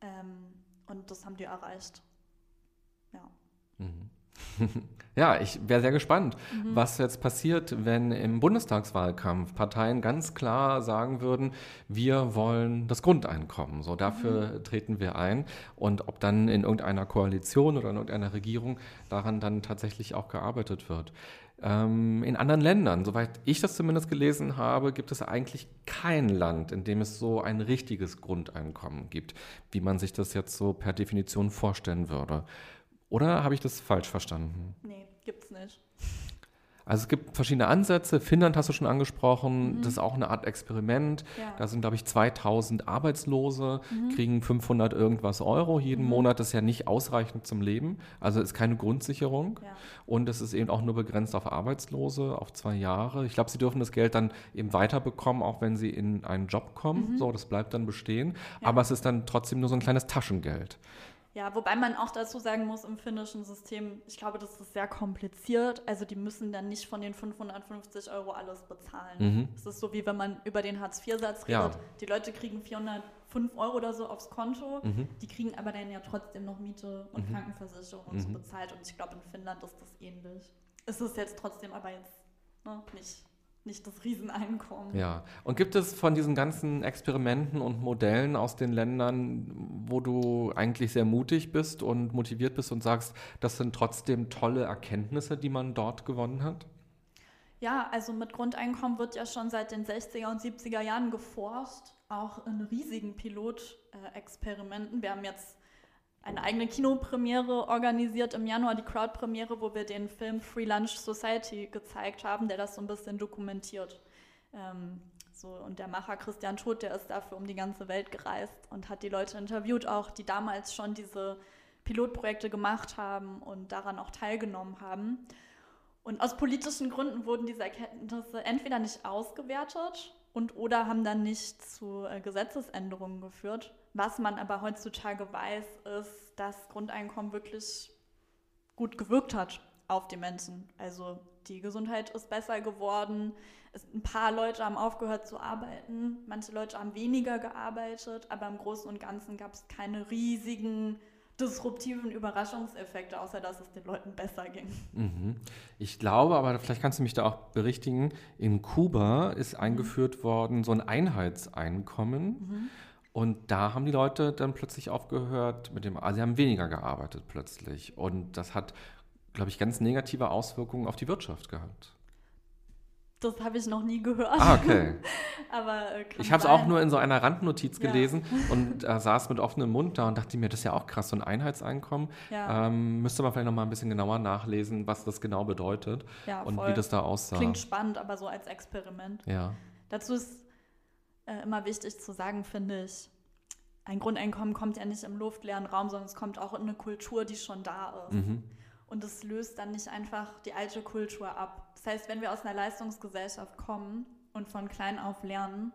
Ähm, und das haben die erreicht. Ja. Mhm. ja, ich wäre sehr gespannt, mhm. was jetzt passiert, wenn im Bundestagswahlkampf Parteien ganz klar sagen würden, wir wollen das Grundeinkommen. So dafür mhm. treten wir ein. Und ob dann in irgendeiner Koalition oder in irgendeiner Regierung daran dann tatsächlich auch gearbeitet wird. Ähm, in anderen Ländern, soweit ich das zumindest gelesen habe, gibt es eigentlich kein Land, in dem es so ein richtiges Grundeinkommen gibt, wie man sich das jetzt so per Definition vorstellen würde. Oder habe ich das falsch verstanden? Nee, gibt's nicht. Also es gibt verschiedene Ansätze. Finnland hast du schon angesprochen. Mhm. Das ist auch eine Art Experiment. Ja. Da sind, glaube ich, 2000 Arbeitslose, kriegen 500 irgendwas Euro jeden Monat. Das ist ja nicht ausreichend zum Leben. Also ist keine Grundsicherung. Ja. Und es ist eben auch nur begrenzt auf Arbeitslose, auf zwei Jahre. Ich glaube, sie dürfen das Geld dann eben weiterbekommen, auch wenn sie in einen Job kommen. So, das bleibt dann bestehen. Ja. Aber es ist dann trotzdem nur so ein kleines Taschengeld. Ja, wobei man auch dazu sagen muss, im finnischen System, ich glaube, das ist sehr kompliziert. Also die müssen dann nicht von den 550 Euro alles bezahlen. Mhm. Es ist so, wie wenn man über den Hartz-IV-Satz redet. Ja. Die Leute kriegen 405 Euro oder so aufs Konto, Mhm. die kriegen aber dann ja trotzdem noch Miete und Krankenversicherung und so Mhm. bezahlt. Und ich glaube, in Finnland ist das ähnlich. Es ist jetzt trotzdem aber jetzt ne, nicht, nicht das Rieseneinkommen. Ja. Und gibt es von diesen ganzen Experimenten und Modellen aus den Ländern, wo du eigentlich sehr mutig bist und motiviert bist und sagst, das sind trotzdem tolle Erkenntnisse, die man dort gewonnen hat? Ja, also mit Grundeinkommen wird ja schon seit den 60er und 70er Jahren geforscht, auch in riesigen Pilotexperimenten. Wir haben jetzt eine eigene Kinopremiere organisiert im Januar, die Crowd-Premiere, wo wir den Film Free Lunch Society gezeigt haben, der das so ein bisschen dokumentiert. Ähm, so, und der Macher Christian Todt, der ist dafür um die ganze Welt gereist und hat die Leute interviewt, auch die damals schon diese Pilotprojekte gemacht haben und daran auch teilgenommen haben. Und aus politischen Gründen wurden diese Erkenntnisse entweder nicht ausgewertet und oder haben dann nicht zu äh, Gesetzesänderungen geführt. Was man aber heutzutage weiß, ist, dass Grundeinkommen wirklich gut gewirkt hat auf die Menschen. Also die Gesundheit ist besser geworden. Es, ein paar Leute haben aufgehört zu arbeiten, manche Leute haben weniger gearbeitet, aber im Großen und Ganzen gab es keine riesigen disruptiven Überraschungseffekte, außer dass es den Leuten besser ging. Mhm. Ich glaube, aber vielleicht kannst du mich da auch berichtigen, in Kuba ist eingeführt worden so ein Einheitseinkommen. Und da haben die Leute dann plötzlich aufgehört mit dem, also sie haben weniger gearbeitet plötzlich. Und das hat, glaube ich, ganz negative Auswirkungen auf die Wirtschaft gehabt. Das habe ich noch nie gehört. Ah, okay. Aber äh, Ich habe es auch nur in so einer Randnotiz Ja. gelesen und äh, saß mit offenem Mund da und dachte mir, das ist ja auch krass, so ein Einheitseinkommen. Ja, Ähm, müsste man vielleicht noch mal ein bisschen genauer nachlesen, was das genau bedeutet ja und voll. wie das da aussah. Klingt spannend, aber so als Experiment. ja. Dazu ist äh, immer wichtig zu sagen, finde ich, ein Grundeinkommen kommt ja nicht im luftleeren Raum, sondern es kommt auch in eine Kultur, die schon da ist. Mhm. Und es löst dann nicht einfach die alte Kultur ab. Das heißt, wenn wir aus einer Leistungsgesellschaft kommen und von klein auf lernen,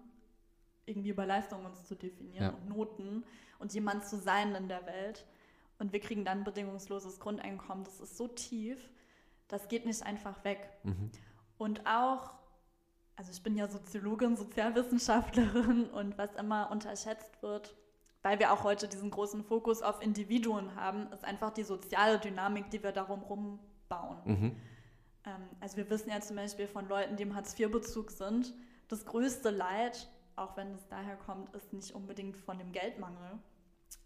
irgendwie über Leistung uns zu definieren Ja. und Noten und jemand zu sein in der Welt und wir kriegen dann bedingungsloses Grundeinkommen, das ist so tief, das geht nicht einfach weg. Mhm. Und auch, also ich bin ja Soziologin, Sozialwissenschaftlerin und was immer unterschätzt wird, weil wir auch heute diesen großen Fokus auf Individuen haben, ist einfach die soziale Dynamik, die wir darum rumbauen. Mhm. Ähm, also wir wissen ja zum Beispiel von Leuten, die im Hartz-IV-Bezug sind, das größte Leid, auch wenn es daher kommt, ist nicht unbedingt von dem Geldmangel,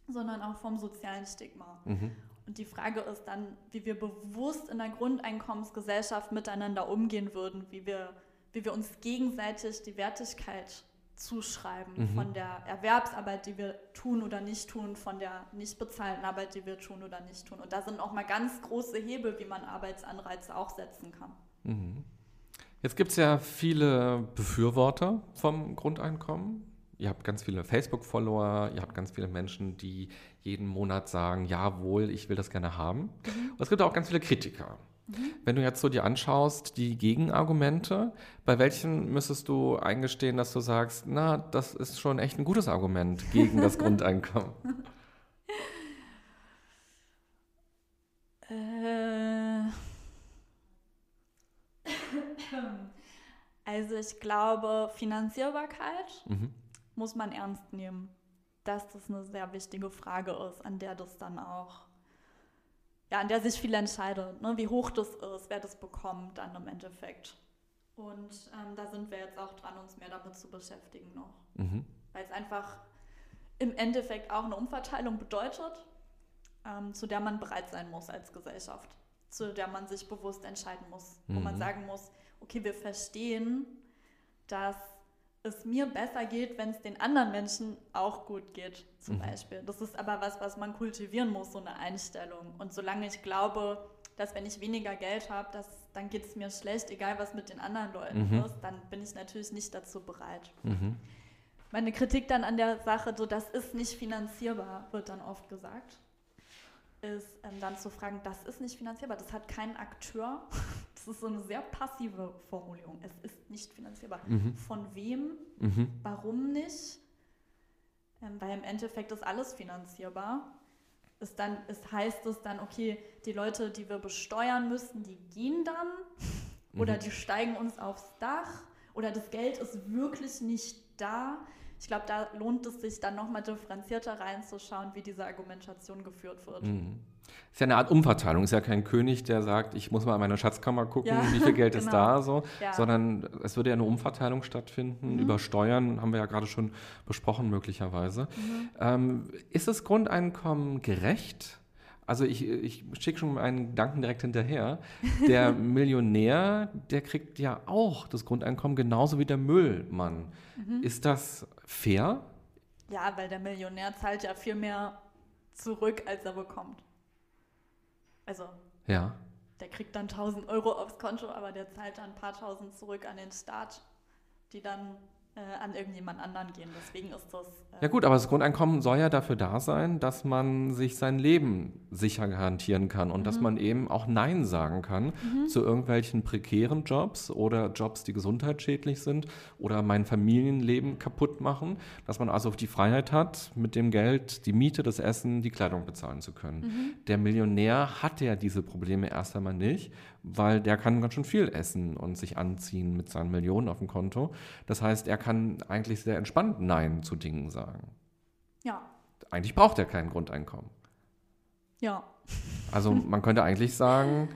sondern auch vom sozialen Stigma. Mhm. Und die Frage ist dann, wie wir bewusst in der Grundeinkommensgesellschaft miteinander umgehen würden, wie wir, wie wir uns gegenseitig die Wertigkeit zuschreiben Mhm. von der Erwerbsarbeit, die wir tun oder nicht tun, von der nicht bezahlten Arbeit, die wir tun oder nicht tun. Und da sind auch mal ganz große Hebel, wie man Arbeitsanreize auch setzen kann. Mhm. Jetzt gibt es ja viele Befürworter vom Grundeinkommen. Ihr habt ganz viele Facebook-Follower, ihr habt ganz viele Menschen, die jeden Monat sagen, jawohl, ich will das gerne haben. Und es gibt auch ganz viele Kritiker. Wenn du jetzt so dir anschaust, die Gegenargumente, bei welchen müsstest du eingestehen, dass du sagst, na, das ist schon echt ein gutes Argument gegen das Grundeinkommen? Äh. Also ich glaube, Finanzierbarkeit Mhm. muss man ernst nehmen. Dass das eine sehr wichtige Frage ist, an der das dann auch, ja, an der sich viel entscheidet, ne? wie hoch das ist, wer das bekommt dann im Endeffekt. Und ähm, da sind wir jetzt auch dran, uns mehr damit zu beschäftigen noch. Mhm. Weil es einfach im Endeffekt auch eine Umverteilung bedeutet, ähm, zu der man bereit sein muss als Gesellschaft, zu der man sich bewusst entscheiden muss, wo man Mhm. sagen muss, okay, wir verstehen, dass es mir besser geht, wenn es den anderen Menschen auch gut geht, zum mhm. Beispiel. Das ist aber was, was man kultivieren muss, so eine Einstellung. Und solange ich glaube, dass wenn ich weniger Geld habe, dann geht es mir schlecht, egal was mit den anderen Leuten mhm. ist, dann bin ich natürlich nicht dazu bereit. Mhm. Meine Kritik dann an der Sache, so das ist nicht finanzierbar, wird dann oft gesagt, ist ähm, dann zu fragen, das ist nicht finanzierbar, das hat keinen Akteur. Ist so eine sehr passive Formulierung. Es ist nicht finanzierbar. Mhm. Von wem? Mhm. Warum nicht? Ähm, weil im Endeffekt ist alles finanzierbar ist dann, ist, heißt es dann, okay, die Leute, die wir besteuern müssen, die gehen dann oder mhm. die steigen uns aufs Dach oder das Geld ist wirklich nicht da. Ich glaube, da lohnt es sich dann nochmal differenzierter reinzuschauen, wie diese Argumentation geführt wird. Mhm. Ist ja eine Art Umverteilung. Ist ja kein König, der sagt, ich muss mal in meiner Schatzkammer gucken, ja, wie viel Geld genau. ist da, so, ja. sondern es würde ja eine Umverteilung stattfinden. Mhm. Über Steuern haben wir ja gerade schon besprochen, möglicherweise. Mhm. Ähm, ist das Grundeinkommen gerecht? Also ich, ich schicke schon einen Gedanken direkt hinterher. Der Millionär, der kriegt ja auch das Grundeinkommen genauso wie der Müllmann. Mhm. Ist das fair? Ja, weil der Millionär zahlt ja viel mehr zurück, als er bekommt. Also, ja. der kriegt dann 1000 Euro aufs Konto, aber der zahlt dann ein paar tausend zurück an den Staat, die dann an irgendjemand anderen gehen. Deswegen ist das. Äh ja gut, aber das Grundeinkommen soll ja dafür da sein, dass man sich sein Leben sicher garantieren kann und mhm. dass man eben auch Nein sagen kann mhm. zu irgendwelchen prekären Jobs oder Jobs, die gesundheitsschädlich sind oder mein Familienleben kaputt machen. Dass man also die Freiheit hat, mit dem Geld die Miete, das Essen, die Kleidung bezahlen zu können. Mhm. Der Millionär hat ja diese Probleme erst einmal nicht weil der kann ganz schön viel essen und sich anziehen mit seinen Millionen auf dem Konto. Das heißt, er kann eigentlich sehr entspannt Nein zu Dingen sagen. Ja. Eigentlich braucht er kein Grundeinkommen. Ja. Also man könnte eigentlich sagen,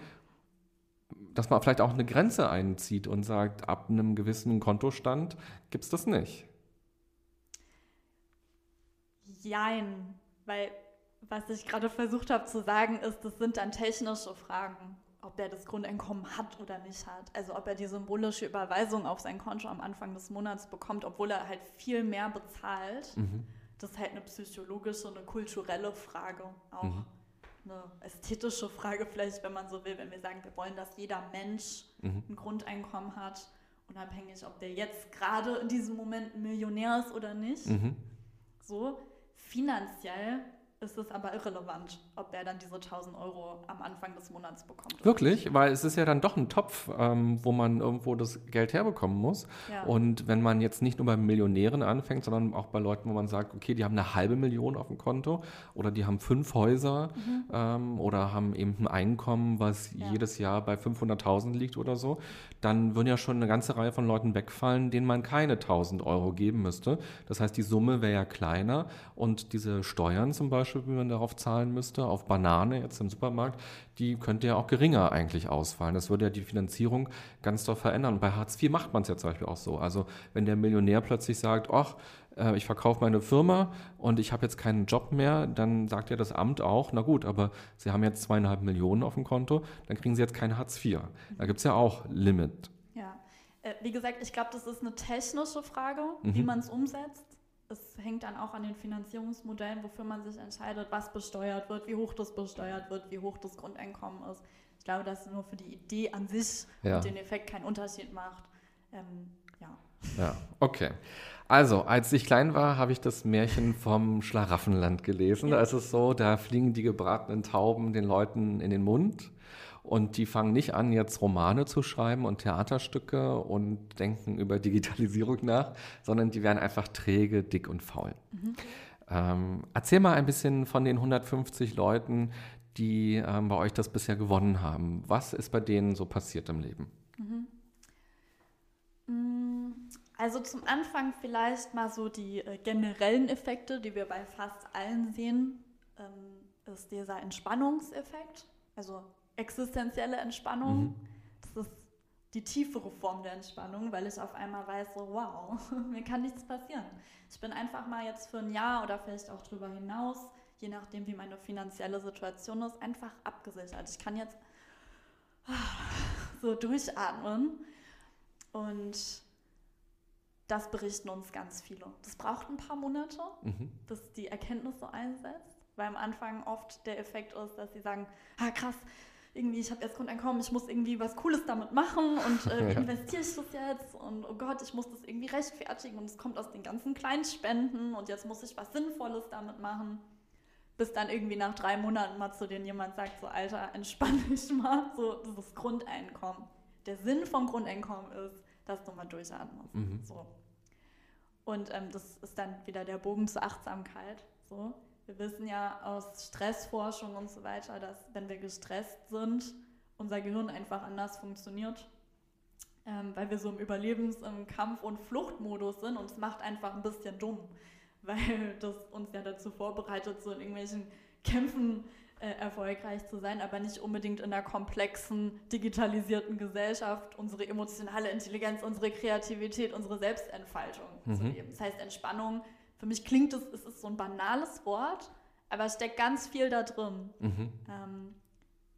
dass man vielleicht auch eine Grenze einzieht und sagt, ab einem gewissen Kontostand gibt es das nicht. Jein, weil was ich gerade versucht habe zu sagen, ist, das sind dann technische Fragen ob er das Grundeinkommen hat oder nicht hat. Also ob er die symbolische Überweisung auf sein Konto am Anfang des Monats bekommt, obwohl er halt viel mehr bezahlt. Mhm. Das ist halt eine psychologische, eine kulturelle Frage, auch mhm. eine ästhetische Frage vielleicht, wenn man so will, wenn wir sagen, wir wollen, dass jeder Mensch mhm. ein Grundeinkommen hat, unabhängig, ob der jetzt gerade in diesem Moment Millionär ist oder nicht. Mhm. So finanziell ist es aber irrelevant, ob er dann diese 1000 Euro am Anfang des Monats bekommt. Wirklich? Weil es ist ja dann doch ein Topf, ähm, wo man irgendwo das Geld herbekommen muss. Ja. Und wenn man jetzt nicht nur bei Millionären anfängt, sondern auch bei Leuten, wo man sagt, okay, die haben eine halbe Million auf dem Konto oder die haben fünf Häuser mhm. ähm, oder haben eben ein Einkommen, was ja. jedes Jahr bei 500.000 liegt oder so, dann würden ja schon eine ganze Reihe von Leuten wegfallen, denen man keine 1000 Euro geben müsste. Das heißt, die Summe wäre ja kleiner und diese Steuern zum Beispiel, wie man darauf zahlen müsste, auf Banane jetzt im Supermarkt, die könnte ja auch geringer eigentlich ausfallen. Das würde ja die Finanzierung ganz doll verändern. Und bei Hartz IV macht man es ja zum Beispiel auch so. Also wenn der Millionär plötzlich sagt, ach, äh, ich verkaufe meine Firma und ich habe jetzt keinen Job mehr, dann sagt ja das Amt auch, na gut, aber Sie haben jetzt zweieinhalb Millionen auf dem Konto, dann kriegen Sie jetzt kein Hartz IV. Da gibt es ja auch Limit. Ja, äh, wie gesagt, ich glaube, das ist eine technische Frage, mhm. wie man es umsetzt es hängt dann auch an den Finanzierungsmodellen, wofür man sich entscheidet, was besteuert wird, wie hoch das besteuert wird, wie hoch das Grundeinkommen ist. Ich glaube, dass es nur für die Idee an sich ja. und den Effekt keinen Unterschied macht. Ähm, ja. Ja, okay. Also, als ich klein war, habe ich das Märchen vom Schlaraffenland gelesen. Ja. Da ist es so, da fliegen die gebratenen Tauben den Leuten in den Mund und die fangen nicht an, jetzt Romane zu schreiben und Theaterstücke und denken über Digitalisierung nach, sondern die werden einfach träge, dick und faul. Mhm. Ähm, erzähl mal ein bisschen von den 150 Leuten, die ähm, bei euch das bisher gewonnen haben. Was ist bei denen so passiert im Leben? Mhm. Mm, also zum Anfang vielleicht mal so die äh, generellen Effekte, die wir bei fast allen sehen, ähm, ist dieser Entspannungseffekt. Also existenzielle Entspannung. Mhm. Das ist die tiefere Form der Entspannung, weil ich auf einmal weiß, so, wow, mir kann nichts passieren. Ich bin einfach mal jetzt für ein Jahr oder vielleicht auch darüber hinaus, je nachdem, wie meine finanzielle Situation ist, einfach abgesichert. Ich kann jetzt so durchatmen und das berichten uns ganz viele. Das braucht ein paar Monate, Mhm. bis die Erkenntnis so einsetzt, weil am Anfang oft der Effekt ist, dass sie sagen, ah krass, irgendwie, ich habe jetzt Grundeinkommen, ich muss irgendwie was Cooles damit machen und äh, wie Ja. investiere ich das jetzt und oh Gott, ich muss das irgendwie rechtfertigen und es kommt aus den ganzen kleinen Spenden und jetzt muss ich was Sinnvolles damit machen. Bis dann irgendwie nach drei Monaten mal zu denen jemand sagt, so Alter, entspann dich mal, so dieses Grundeinkommen. Der Sinn vom Grundeinkommen ist, dass du mal durchatmest. Mhm. So. Und ähm, das ist dann wieder der Bogen zur Achtsamkeit. So. Wir wissen ja aus Stressforschung und so weiter, dass wenn wir gestresst sind, unser Gehirn einfach anders funktioniert, ähm, weil wir so im Überlebens-, im Kampf- und Fluchtmodus sind und es macht einfach ein bisschen dumm, weil das uns ja dazu vorbereitet, so in irgendwelchen Kämpfen äh, erfolgreich zu sein, aber nicht unbedingt in einer komplexen, digitalisierten Gesellschaft unsere emotionale Intelligenz, unsere Kreativität, unsere Selbstentfaltung zu Mhm. leben. Das heißt, Entspannung, für mich klingt es, es ist so ein banales Wort, aber es steckt ganz viel da drin, Mhm. ähm,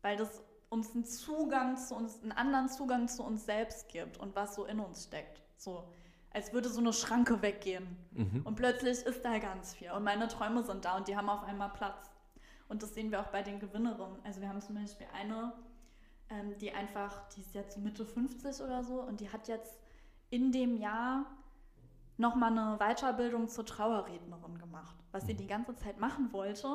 weil das uns einen Zugang zu uns, einen anderen Zugang zu uns selbst gibt und was so in uns steckt. So, als würde so eine Schranke weggehen. Mhm. Und plötzlich ist da ganz viel. Und meine Träume sind da und die haben auf einmal Platz. Und das sehen wir auch bei den Gewinnerinnen. Also wir haben zum Beispiel eine, ähm, die einfach, die ist jetzt Mitte 50 oder so und die hat jetzt in dem Jahr nochmal eine Weiterbildung zur Trauerrednerin gemacht, was sie die ganze Zeit machen wollte,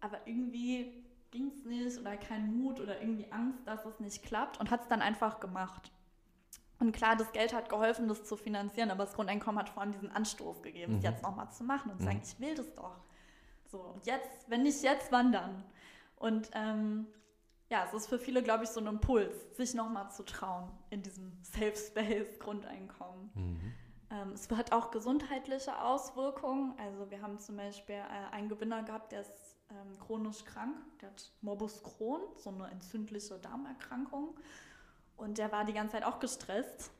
aber irgendwie ging es nicht oder kein Mut oder irgendwie Angst, dass es nicht klappt und hat es dann einfach gemacht. Und klar, das Geld hat geholfen, das zu finanzieren, aber das Grundeinkommen hat vor allem diesen Anstoß gegeben, es Mhm. jetzt nochmal zu machen und zu Mhm. sagen, ich will das doch. So, und jetzt, wenn nicht jetzt, wann dann? Und ähm, ja, es ist für viele, glaube ich, so ein Impuls, sich nochmal zu trauen in diesem Safe Space Grundeinkommen. Mhm. Ähm, es hat auch gesundheitliche Auswirkungen. Also wir haben zum Beispiel äh, einen Gewinner gehabt, der ist ähm, chronisch krank. Der hat Morbus Crohn, so eine entzündliche Darmerkrankung. Und der war die ganze Zeit auch gestresst,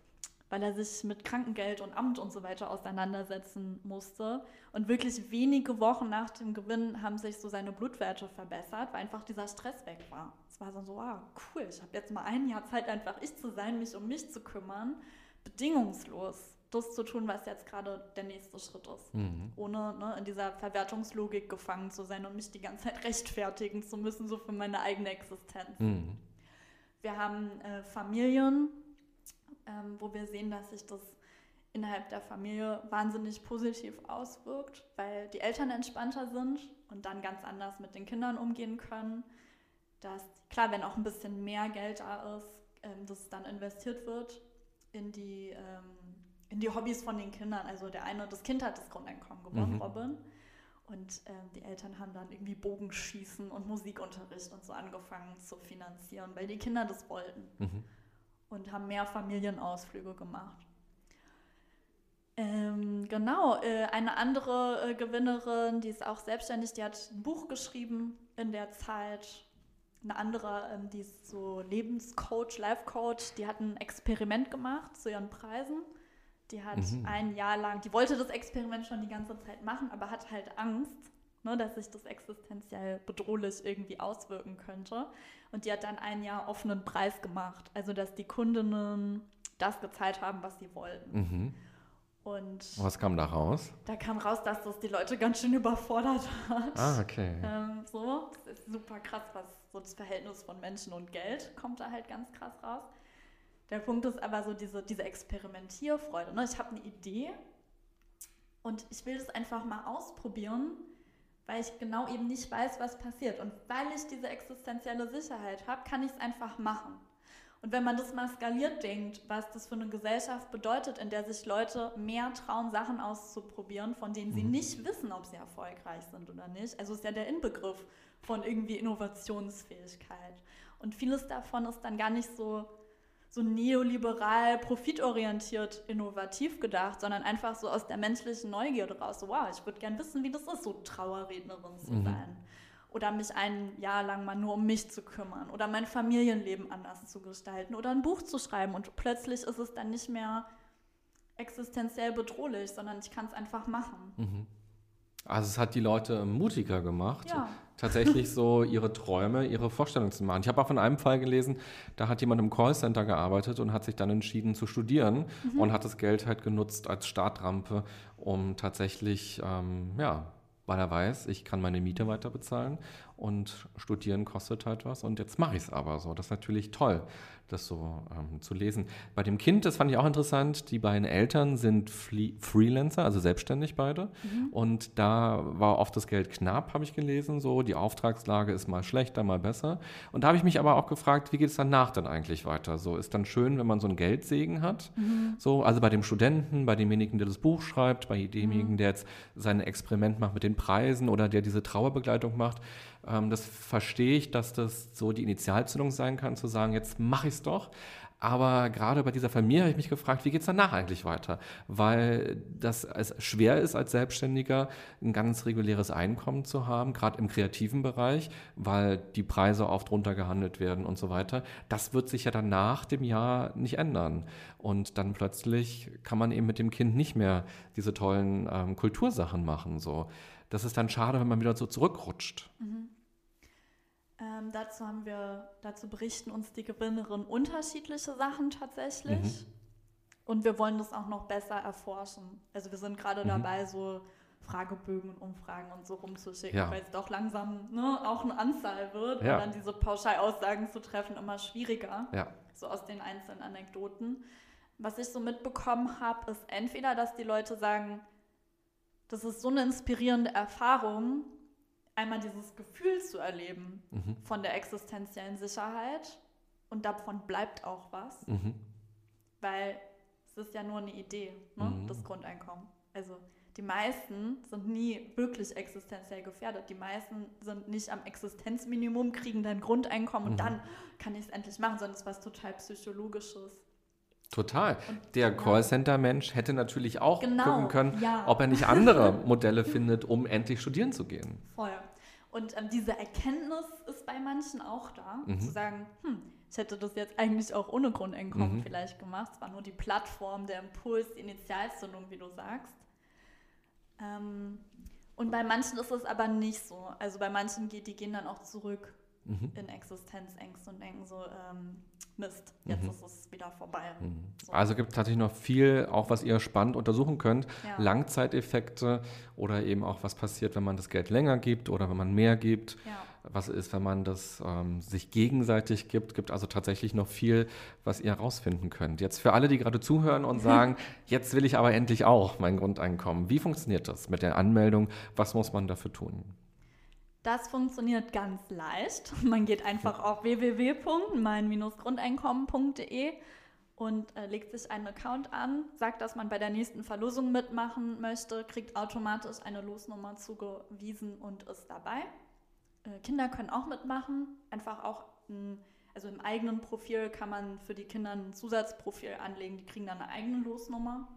weil er sich mit Krankengeld und Amt und so weiter auseinandersetzen musste. Und wirklich wenige Wochen nach dem Gewinn haben sich so seine Blutwerte verbessert, weil einfach dieser Stress weg war. Es war so, so wow, cool, ich habe jetzt mal ein Jahr Zeit, einfach ich zu sein, mich um mich zu kümmern, bedingungslos das zu tun, was jetzt gerade der nächste Schritt ist. Mhm. Ohne ne, in dieser Verwertungslogik gefangen zu sein und mich die ganze Zeit rechtfertigen zu müssen, so für meine eigene Existenz. Mhm. Wir haben äh, Familien, ähm, wo wir sehen, dass sich das innerhalb der Familie wahnsinnig positiv auswirkt, weil die Eltern entspannter sind und dann ganz anders mit den Kindern umgehen können. Dass, klar, wenn auch ein bisschen mehr Geld da ist, ähm, das dann investiert wird in die, ähm, in die Hobbys von den Kindern. Also der eine, das Kind hat das Grundeinkommen gewonnen, Mhm. Robin. Und ähm, die Eltern haben dann irgendwie Bogenschießen und Musikunterricht und so angefangen zu finanzieren, weil die Kinder das wollten Mhm. und haben mehr Familienausflüge gemacht. Ähm, genau, äh, eine andere äh, Gewinnerin, die ist auch selbstständig, die hat ein Buch geschrieben in der Zeit. Eine andere, ähm, die ist so Lebenscoach, Life-Coach, die hat ein Experiment gemacht zu ihren Preisen. Die hat Mhm. ein Jahr lang, die wollte das Experiment schon die ganze Zeit machen, aber hat halt Angst, ne, dass sich das existenziell bedrohlich irgendwie auswirken könnte. Und die hat dann ein Jahr offenen Preis gemacht. Also, dass die Kundinnen das gezahlt haben, was sie wollten. Mhm. Und Was kam da raus? da kam raus, dass das die Leute ganz schön überfordert hat. Ah, okay. Ähm, so, das ist super krass, was so das Verhältnis von Menschen und Geld kommt da halt ganz krass raus. Der Punkt ist aber so diese, diese Experimentierfreude. Ne? Ich habe eine Idee und ich will das einfach mal ausprobieren, weil ich genau eben nicht weiß, was passiert. Und weil ich diese existenzielle Sicherheit habe, kann ich es einfach machen. Und wenn man das mal skaliert denkt, was das für eine Gesellschaft bedeutet, in der sich Leute mehr trauen, Sachen auszuprobieren, von denen sie Mhm. nicht wissen, ob sie erfolgreich sind oder nicht. Also ist ja der Inbegriff von irgendwie Innovationsfähigkeit. Und vieles davon ist dann gar nicht so, so neoliberal, profitorientiert, innovativ gedacht, sondern einfach so aus der menschlichen Neugierde raus. So, wow, ich würde gern wissen, wie das ist, so Trauerrednerin zu Mhm. sein. Oder mich ein Jahr lang mal nur um mich zu kümmern. Oder mein Familienleben anders zu gestalten. Oder ein Buch zu schreiben. Und plötzlich ist es dann nicht mehr existenziell bedrohlich, sondern ich kann es einfach machen. Mhm. Also es hat die Leute mutiger gemacht, Ja. Tatsächlich so ihre Träume, ihre Vorstellungen zu machen. Ich habe auch von einem Fall gelesen, da hat jemand im Callcenter gearbeitet und hat sich dann entschieden zu studieren und hat das Geld halt genutzt als Startrampe, um tatsächlich, ähm, ja, weil er weiß, ich kann meine Miete weiter bezahlen und studieren kostet halt was und jetzt mache ich es aber so. Das ist natürlich toll, das so ähm, zu lesen. Bei dem Kind, das fand ich auch interessant, die beiden Eltern sind Fle Freelancer, also selbstständig beide und da war oft das Geld knapp, habe ich gelesen, so die Auftragslage ist mal schlechter, mal besser und da habe ich mich aber auch gefragt, wie geht es danach dann eigentlich weiter? So ist dann schön, wenn man so einen Geldsegen hat, so also bei dem Studenten, bei demjenigen, der das Buch schreibt, bei demjenigen, der jetzt sein Experiment macht mit den Preisen oder der diese Trauerbegleitung macht. Ähm, das verstehe ich, dass das so die Initialzündung sein kann, zu sagen, jetzt mache ich es doch. Aber gerade bei dieser Familie habe ich mich gefragt, wie geht es danach eigentlich weiter? Weil das es schwer ist, als Selbstständiger ein ganz reguläres Einkommen zu haben, gerade im kreativen Bereich, weil die Preise oft runtergehandelt werden und so weiter. Das wird sich ja dann nach dem Jahr nicht ändern. Und dann plötzlich kann man eben mit dem Kind nicht mehr diese tollen ähm, Kultursachen machen. So. Das ist dann schade, wenn man wieder so zurückrutscht. Ähm, dazu haben wir, dazu berichten uns die Gewinnerinnen unterschiedliche Sachen tatsächlich. Mhm. Und wir wollen das auch noch besser erforschen. Also wir sind gerade Mhm. dabei, so Fragebögen und Umfragen und so rumzuschicken, Ja. weil es doch langsam ne, auch eine Anzahl wird Ja. und dann diese Pauschalaussagen zu treffen immer schwieriger, Ja. so aus den einzelnen Anekdoten. Was ich so mitbekommen habe, ist entweder, dass die Leute sagen, das ist so eine inspirierende Erfahrung, einmal dieses Gefühl zu erleben Mhm. von der existenziellen Sicherheit und davon bleibt auch was, Mhm. weil es ist ja nur eine Idee, ne, Mhm. das Grundeinkommen. Also die meisten sind nie wirklich existenziell gefährdet. Die meisten sind nicht am Existenzminimum, kriegen dann Grundeinkommen Mhm. und dann kann ich es endlich machen, sondern es ist was total Psychologisches. Total. Und- Der ja. Callcenter-Mensch hätte natürlich auch Genau, gucken können, ja. ob er nicht andere Modelle findet, um endlich studieren zu gehen. Voll. Und ähm, diese Erkenntnis ist bei manchen auch da, Mhm. zu sagen, hm, ich hätte das jetzt eigentlich auch ohne Grundeinkommen Mhm. vielleicht gemacht. Es war nur die Plattform, der Impuls, die Initialzündung, wie du sagst. Ähm, und bei manchen ist es aber nicht so. Also bei manchen geht, die gehen dann auch zurück Mhm. in Existenzängste und denken so, ähm, Mist, jetzt Mhm. ist es wieder vorbei. So. Also gibt es tatsächlich noch viel, auch was ihr spannend untersuchen könnt. Ja. Langzeiteffekte oder eben auch, was passiert, wenn man das Geld länger gibt oder wenn man mehr gibt. Ja. Was ist, wenn man das ähm, sich gegenseitig gibt? Gibt also tatsächlich noch viel, was ihr herausfinden könnt. Jetzt für alle, die gerade zuhören und sagen, jetzt will ich aber endlich auch mein Grundeinkommen. Wie funktioniert das mit der Anmeldung? Was muss man dafür tun? Das funktioniert ganz leicht. Man geht einfach auf www.mein-grundeinkommen.de und äh, legt sich einen Account an, sagt, dass man bei der nächsten Verlosung mitmachen möchte, kriegt automatisch eine Losnummer zugewiesen und ist dabei. Äh, Kinder können auch mitmachen, einfach auch, ein, also im eigenen Profil kann man für die Kinder ein Zusatzprofil anlegen, die kriegen dann eine eigene Losnummer.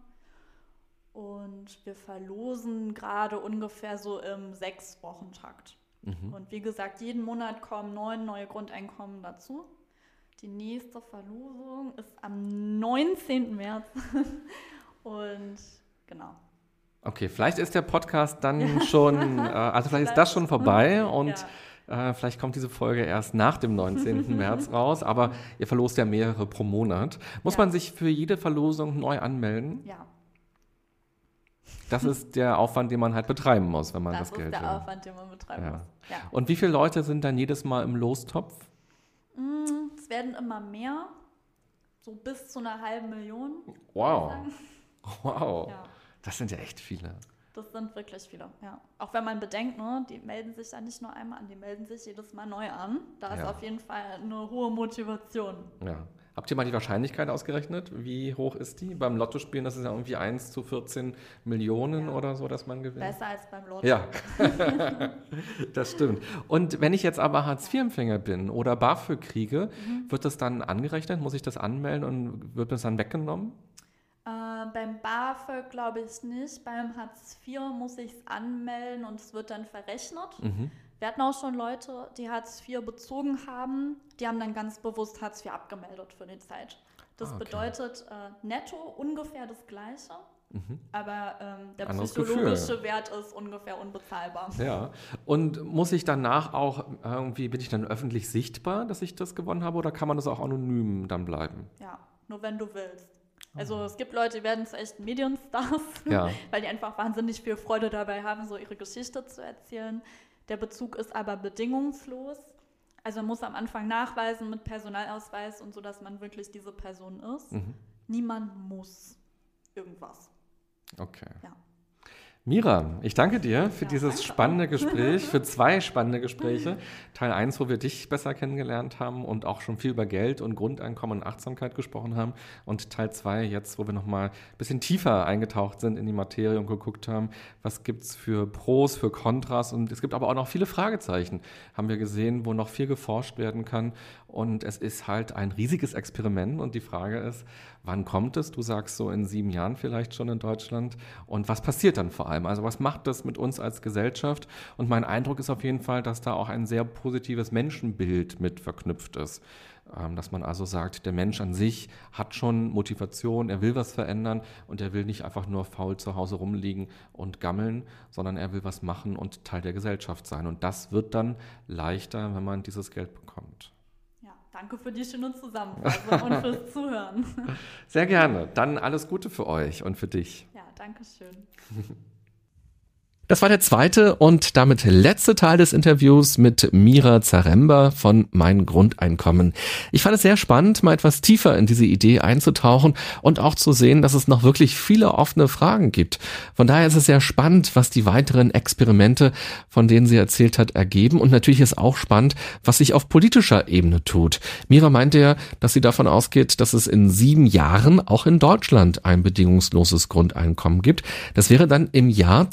Und wir verlosen gerade ungefähr so im Sechs-Wochen-Takt. Mhm. Und wie gesagt, jeden Monat kommen neun neue Grundeinkommen dazu. Die nächste Verlosung ist am 19. März. Und genau. Okay, vielleicht ist der Podcast dann schon, äh, also vielleicht ist das schon vorbei und äh, vielleicht kommt diese Folge erst nach dem 19. März raus, aber ihr verlost ja mehrere pro Monat. Muss Ja. man sich für jede Verlosung neu anmelden? Ja, Das ist der Aufwand, den man halt betreiben muss, wenn man das, das, ist Geld der will. Aufwand, den man betreiben Ja. muss. Ja. Und wie viele Leute sind dann jedes Mal im Lostopf? Mm, Es werden immer mehr, so bis zu einer halben Million. Wow, wow, Ja, das sind ja echt viele. das sind wirklich viele. Ja. Auch wenn man bedenkt, ne, die melden sich ja nicht nur einmal an, die melden sich jedes Mal neu an. Da ist auf jeden Fall eine hohe Motivation. Ja. Habt ihr mal die Wahrscheinlichkeit ausgerechnet? Wie hoch ist die? Beim Lottospielen, das ist ja irgendwie 1 zu 14 Millionen Ja. oder so, dass man gewinnt. Besser als beim Lotto. Ja, das stimmt. Und wenn ich jetzt aber Hartz-IV-Empfänger bin oder BAföG kriege, Mhm. wird das dann angerechnet? Muss ich das anmelden und wird das dann weggenommen? Äh, beim BAföG glaube ich nicht. Beim Hartz IV muss ich es anmelden und es wird dann verrechnet. Mhm. Wir hatten auch schon Leute, die Hartz IV bezogen haben. Die haben dann ganz bewusst Hartz IV abgemeldet für die Zeit. Das Ah, okay. bedeutet äh, netto ungefähr das Gleiche. Mhm. Aber ähm, der Anderes psychologische Gefühl. Wert ist ungefähr unbezahlbar. Ja. Und muss ich danach auch irgendwie, bin ich dann öffentlich sichtbar, dass ich das gewonnen habe, oder kann man das auch anonym dann bleiben? Ja, nur wenn du willst. Also es gibt Leute, die werden zu echten Medienstars, Ja. weil die einfach wahnsinnig viel Freude dabei haben, so ihre Geschichte zu erzählen. Der Bezug ist aber bedingungslos. Also man muss am Anfang nachweisen mit Personalausweis und so, dass man wirklich diese Person ist. Mhm. Niemand muss irgendwas. Okay. Ja. Mira, ich danke dir für Ja, dieses spannende auch. Gespräch, für zwei spannende Gespräche. Teil 1, wo wir dich besser kennengelernt haben und auch schon viel über Geld und Grundeinkommen und Achtsamkeit gesprochen haben. Und Teil 2 jetzt, wo wir nochmal ein bisschen tiefer eingetaucht sind in die Materie und geguckt haben, was gibt's für Pros, für Kontras. Und es gibt aber auch noch viele Fragezeichen, haben wir gesehen, wo noch viel geforscht werden kann. Und es ist halt ein riesiges Experiment. Und die Frage ist, wann kommt es? Du sagst so in sieben Jahren vielleicht schon in Deutschland. Und was passiert dann vor allem? Also was macht das mit uns als Gesellschaft? Und mein Eindruck ist auf jeden Fall, dass da auch ein sehr positives Menschenbild mit verknüpft ist. Ähm, Dass man also sagt, der Mensch an sich hat schon Motivation, er will was verändern und er will nicht einfach nur faul zu Hause rumliegen und gammeln, sondern er will was machen und Teil der Gesellschaft sein. Und das wird dann leichter, wenn man dieses Geld bekommt. Danke für die schöne Zusammenfassung und fürs Zuhören. Sehr gerne. Dann alles Gute für euch und für dich. Ja, danke schön. Das war der zweite und damit letzte Teil des Interviews mit Mira Zaremba von Mein Grundeinkommen. Ich fand es sehr spannend, mal etwas tiefer in diese Idee einzutauchen und auch zu sehen, dass es noch wirklich viele offene Fragen gibt. Von daher ist es sehr spannend, was die weiteren Experimente, von denen sie erzählt hat, ergeben. Und natürlich ist auch spannend, was sich auf politischer Ebene tut. Mira meinte ja, dass sie davon ausgeht, dass es in sieben Jahren auch in Deutschland ein bedingungsloses Grundeinkommen gibt. Das wäre dann im Jahr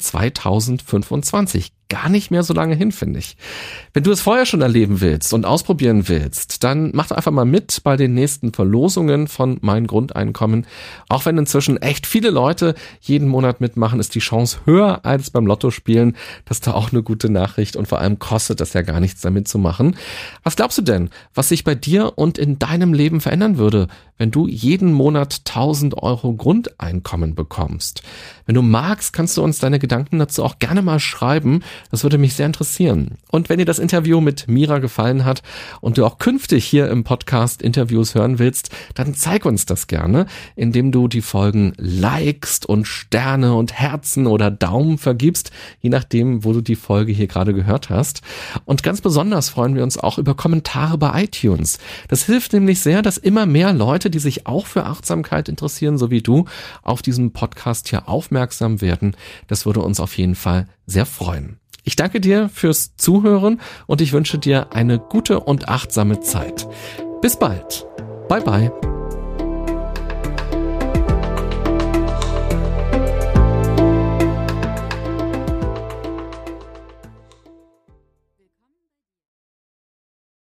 2025. Gar nicht mehr so lange hin, finde ich. Wenn du es vorher schon erleben willst und ausprobieren willst, dann mach einfach mal mit bei den nächsten Verlosungen von Mein Grundeinkommen. Auch wenn inzwischen echt viele Leute jeden Monat mitmachen, ist die Chance höher als beim Lottospielen. Das ist da auch eine gute Nachricht und vor allem kostet das ja gar nichts damit zu machen. Was glaubst du denn, was sich bei dir und in deinem Leben verändern würde, wenn du jeden Monat 1000 Euro Grundeinkommen bekommst? Wenn du magst, kannst du uns deine Gedanken dazu auch gerne mal schreiben. Das würde mich sehr interessieren. Und wenn dir das Interview mit Mira gefallen hat und du auch künftig hier im Podcast Interviews hören willst, dann zeig uns das gerne, indem du die Folgen likest und Sterne und Herzen oder Daumen vergibst, je nachdem, wo du die Folge hier gerade gehört hast. Und ganz besonders freuen wir uns auch über Kommentare bei iTunes. Das hilft nämlich sehr, dass immer mehr Leute, die sich auch für Achtsamkeit interessieren, so wie du, auf diesem Podcast hier aufmerksam werden. Das würde uns auf jeden Fall sehr freuen. Ich danke dir fürs Zuhören und ich wünsche dir eine gute und achtsame Zeit. Bis bald. Bye bye.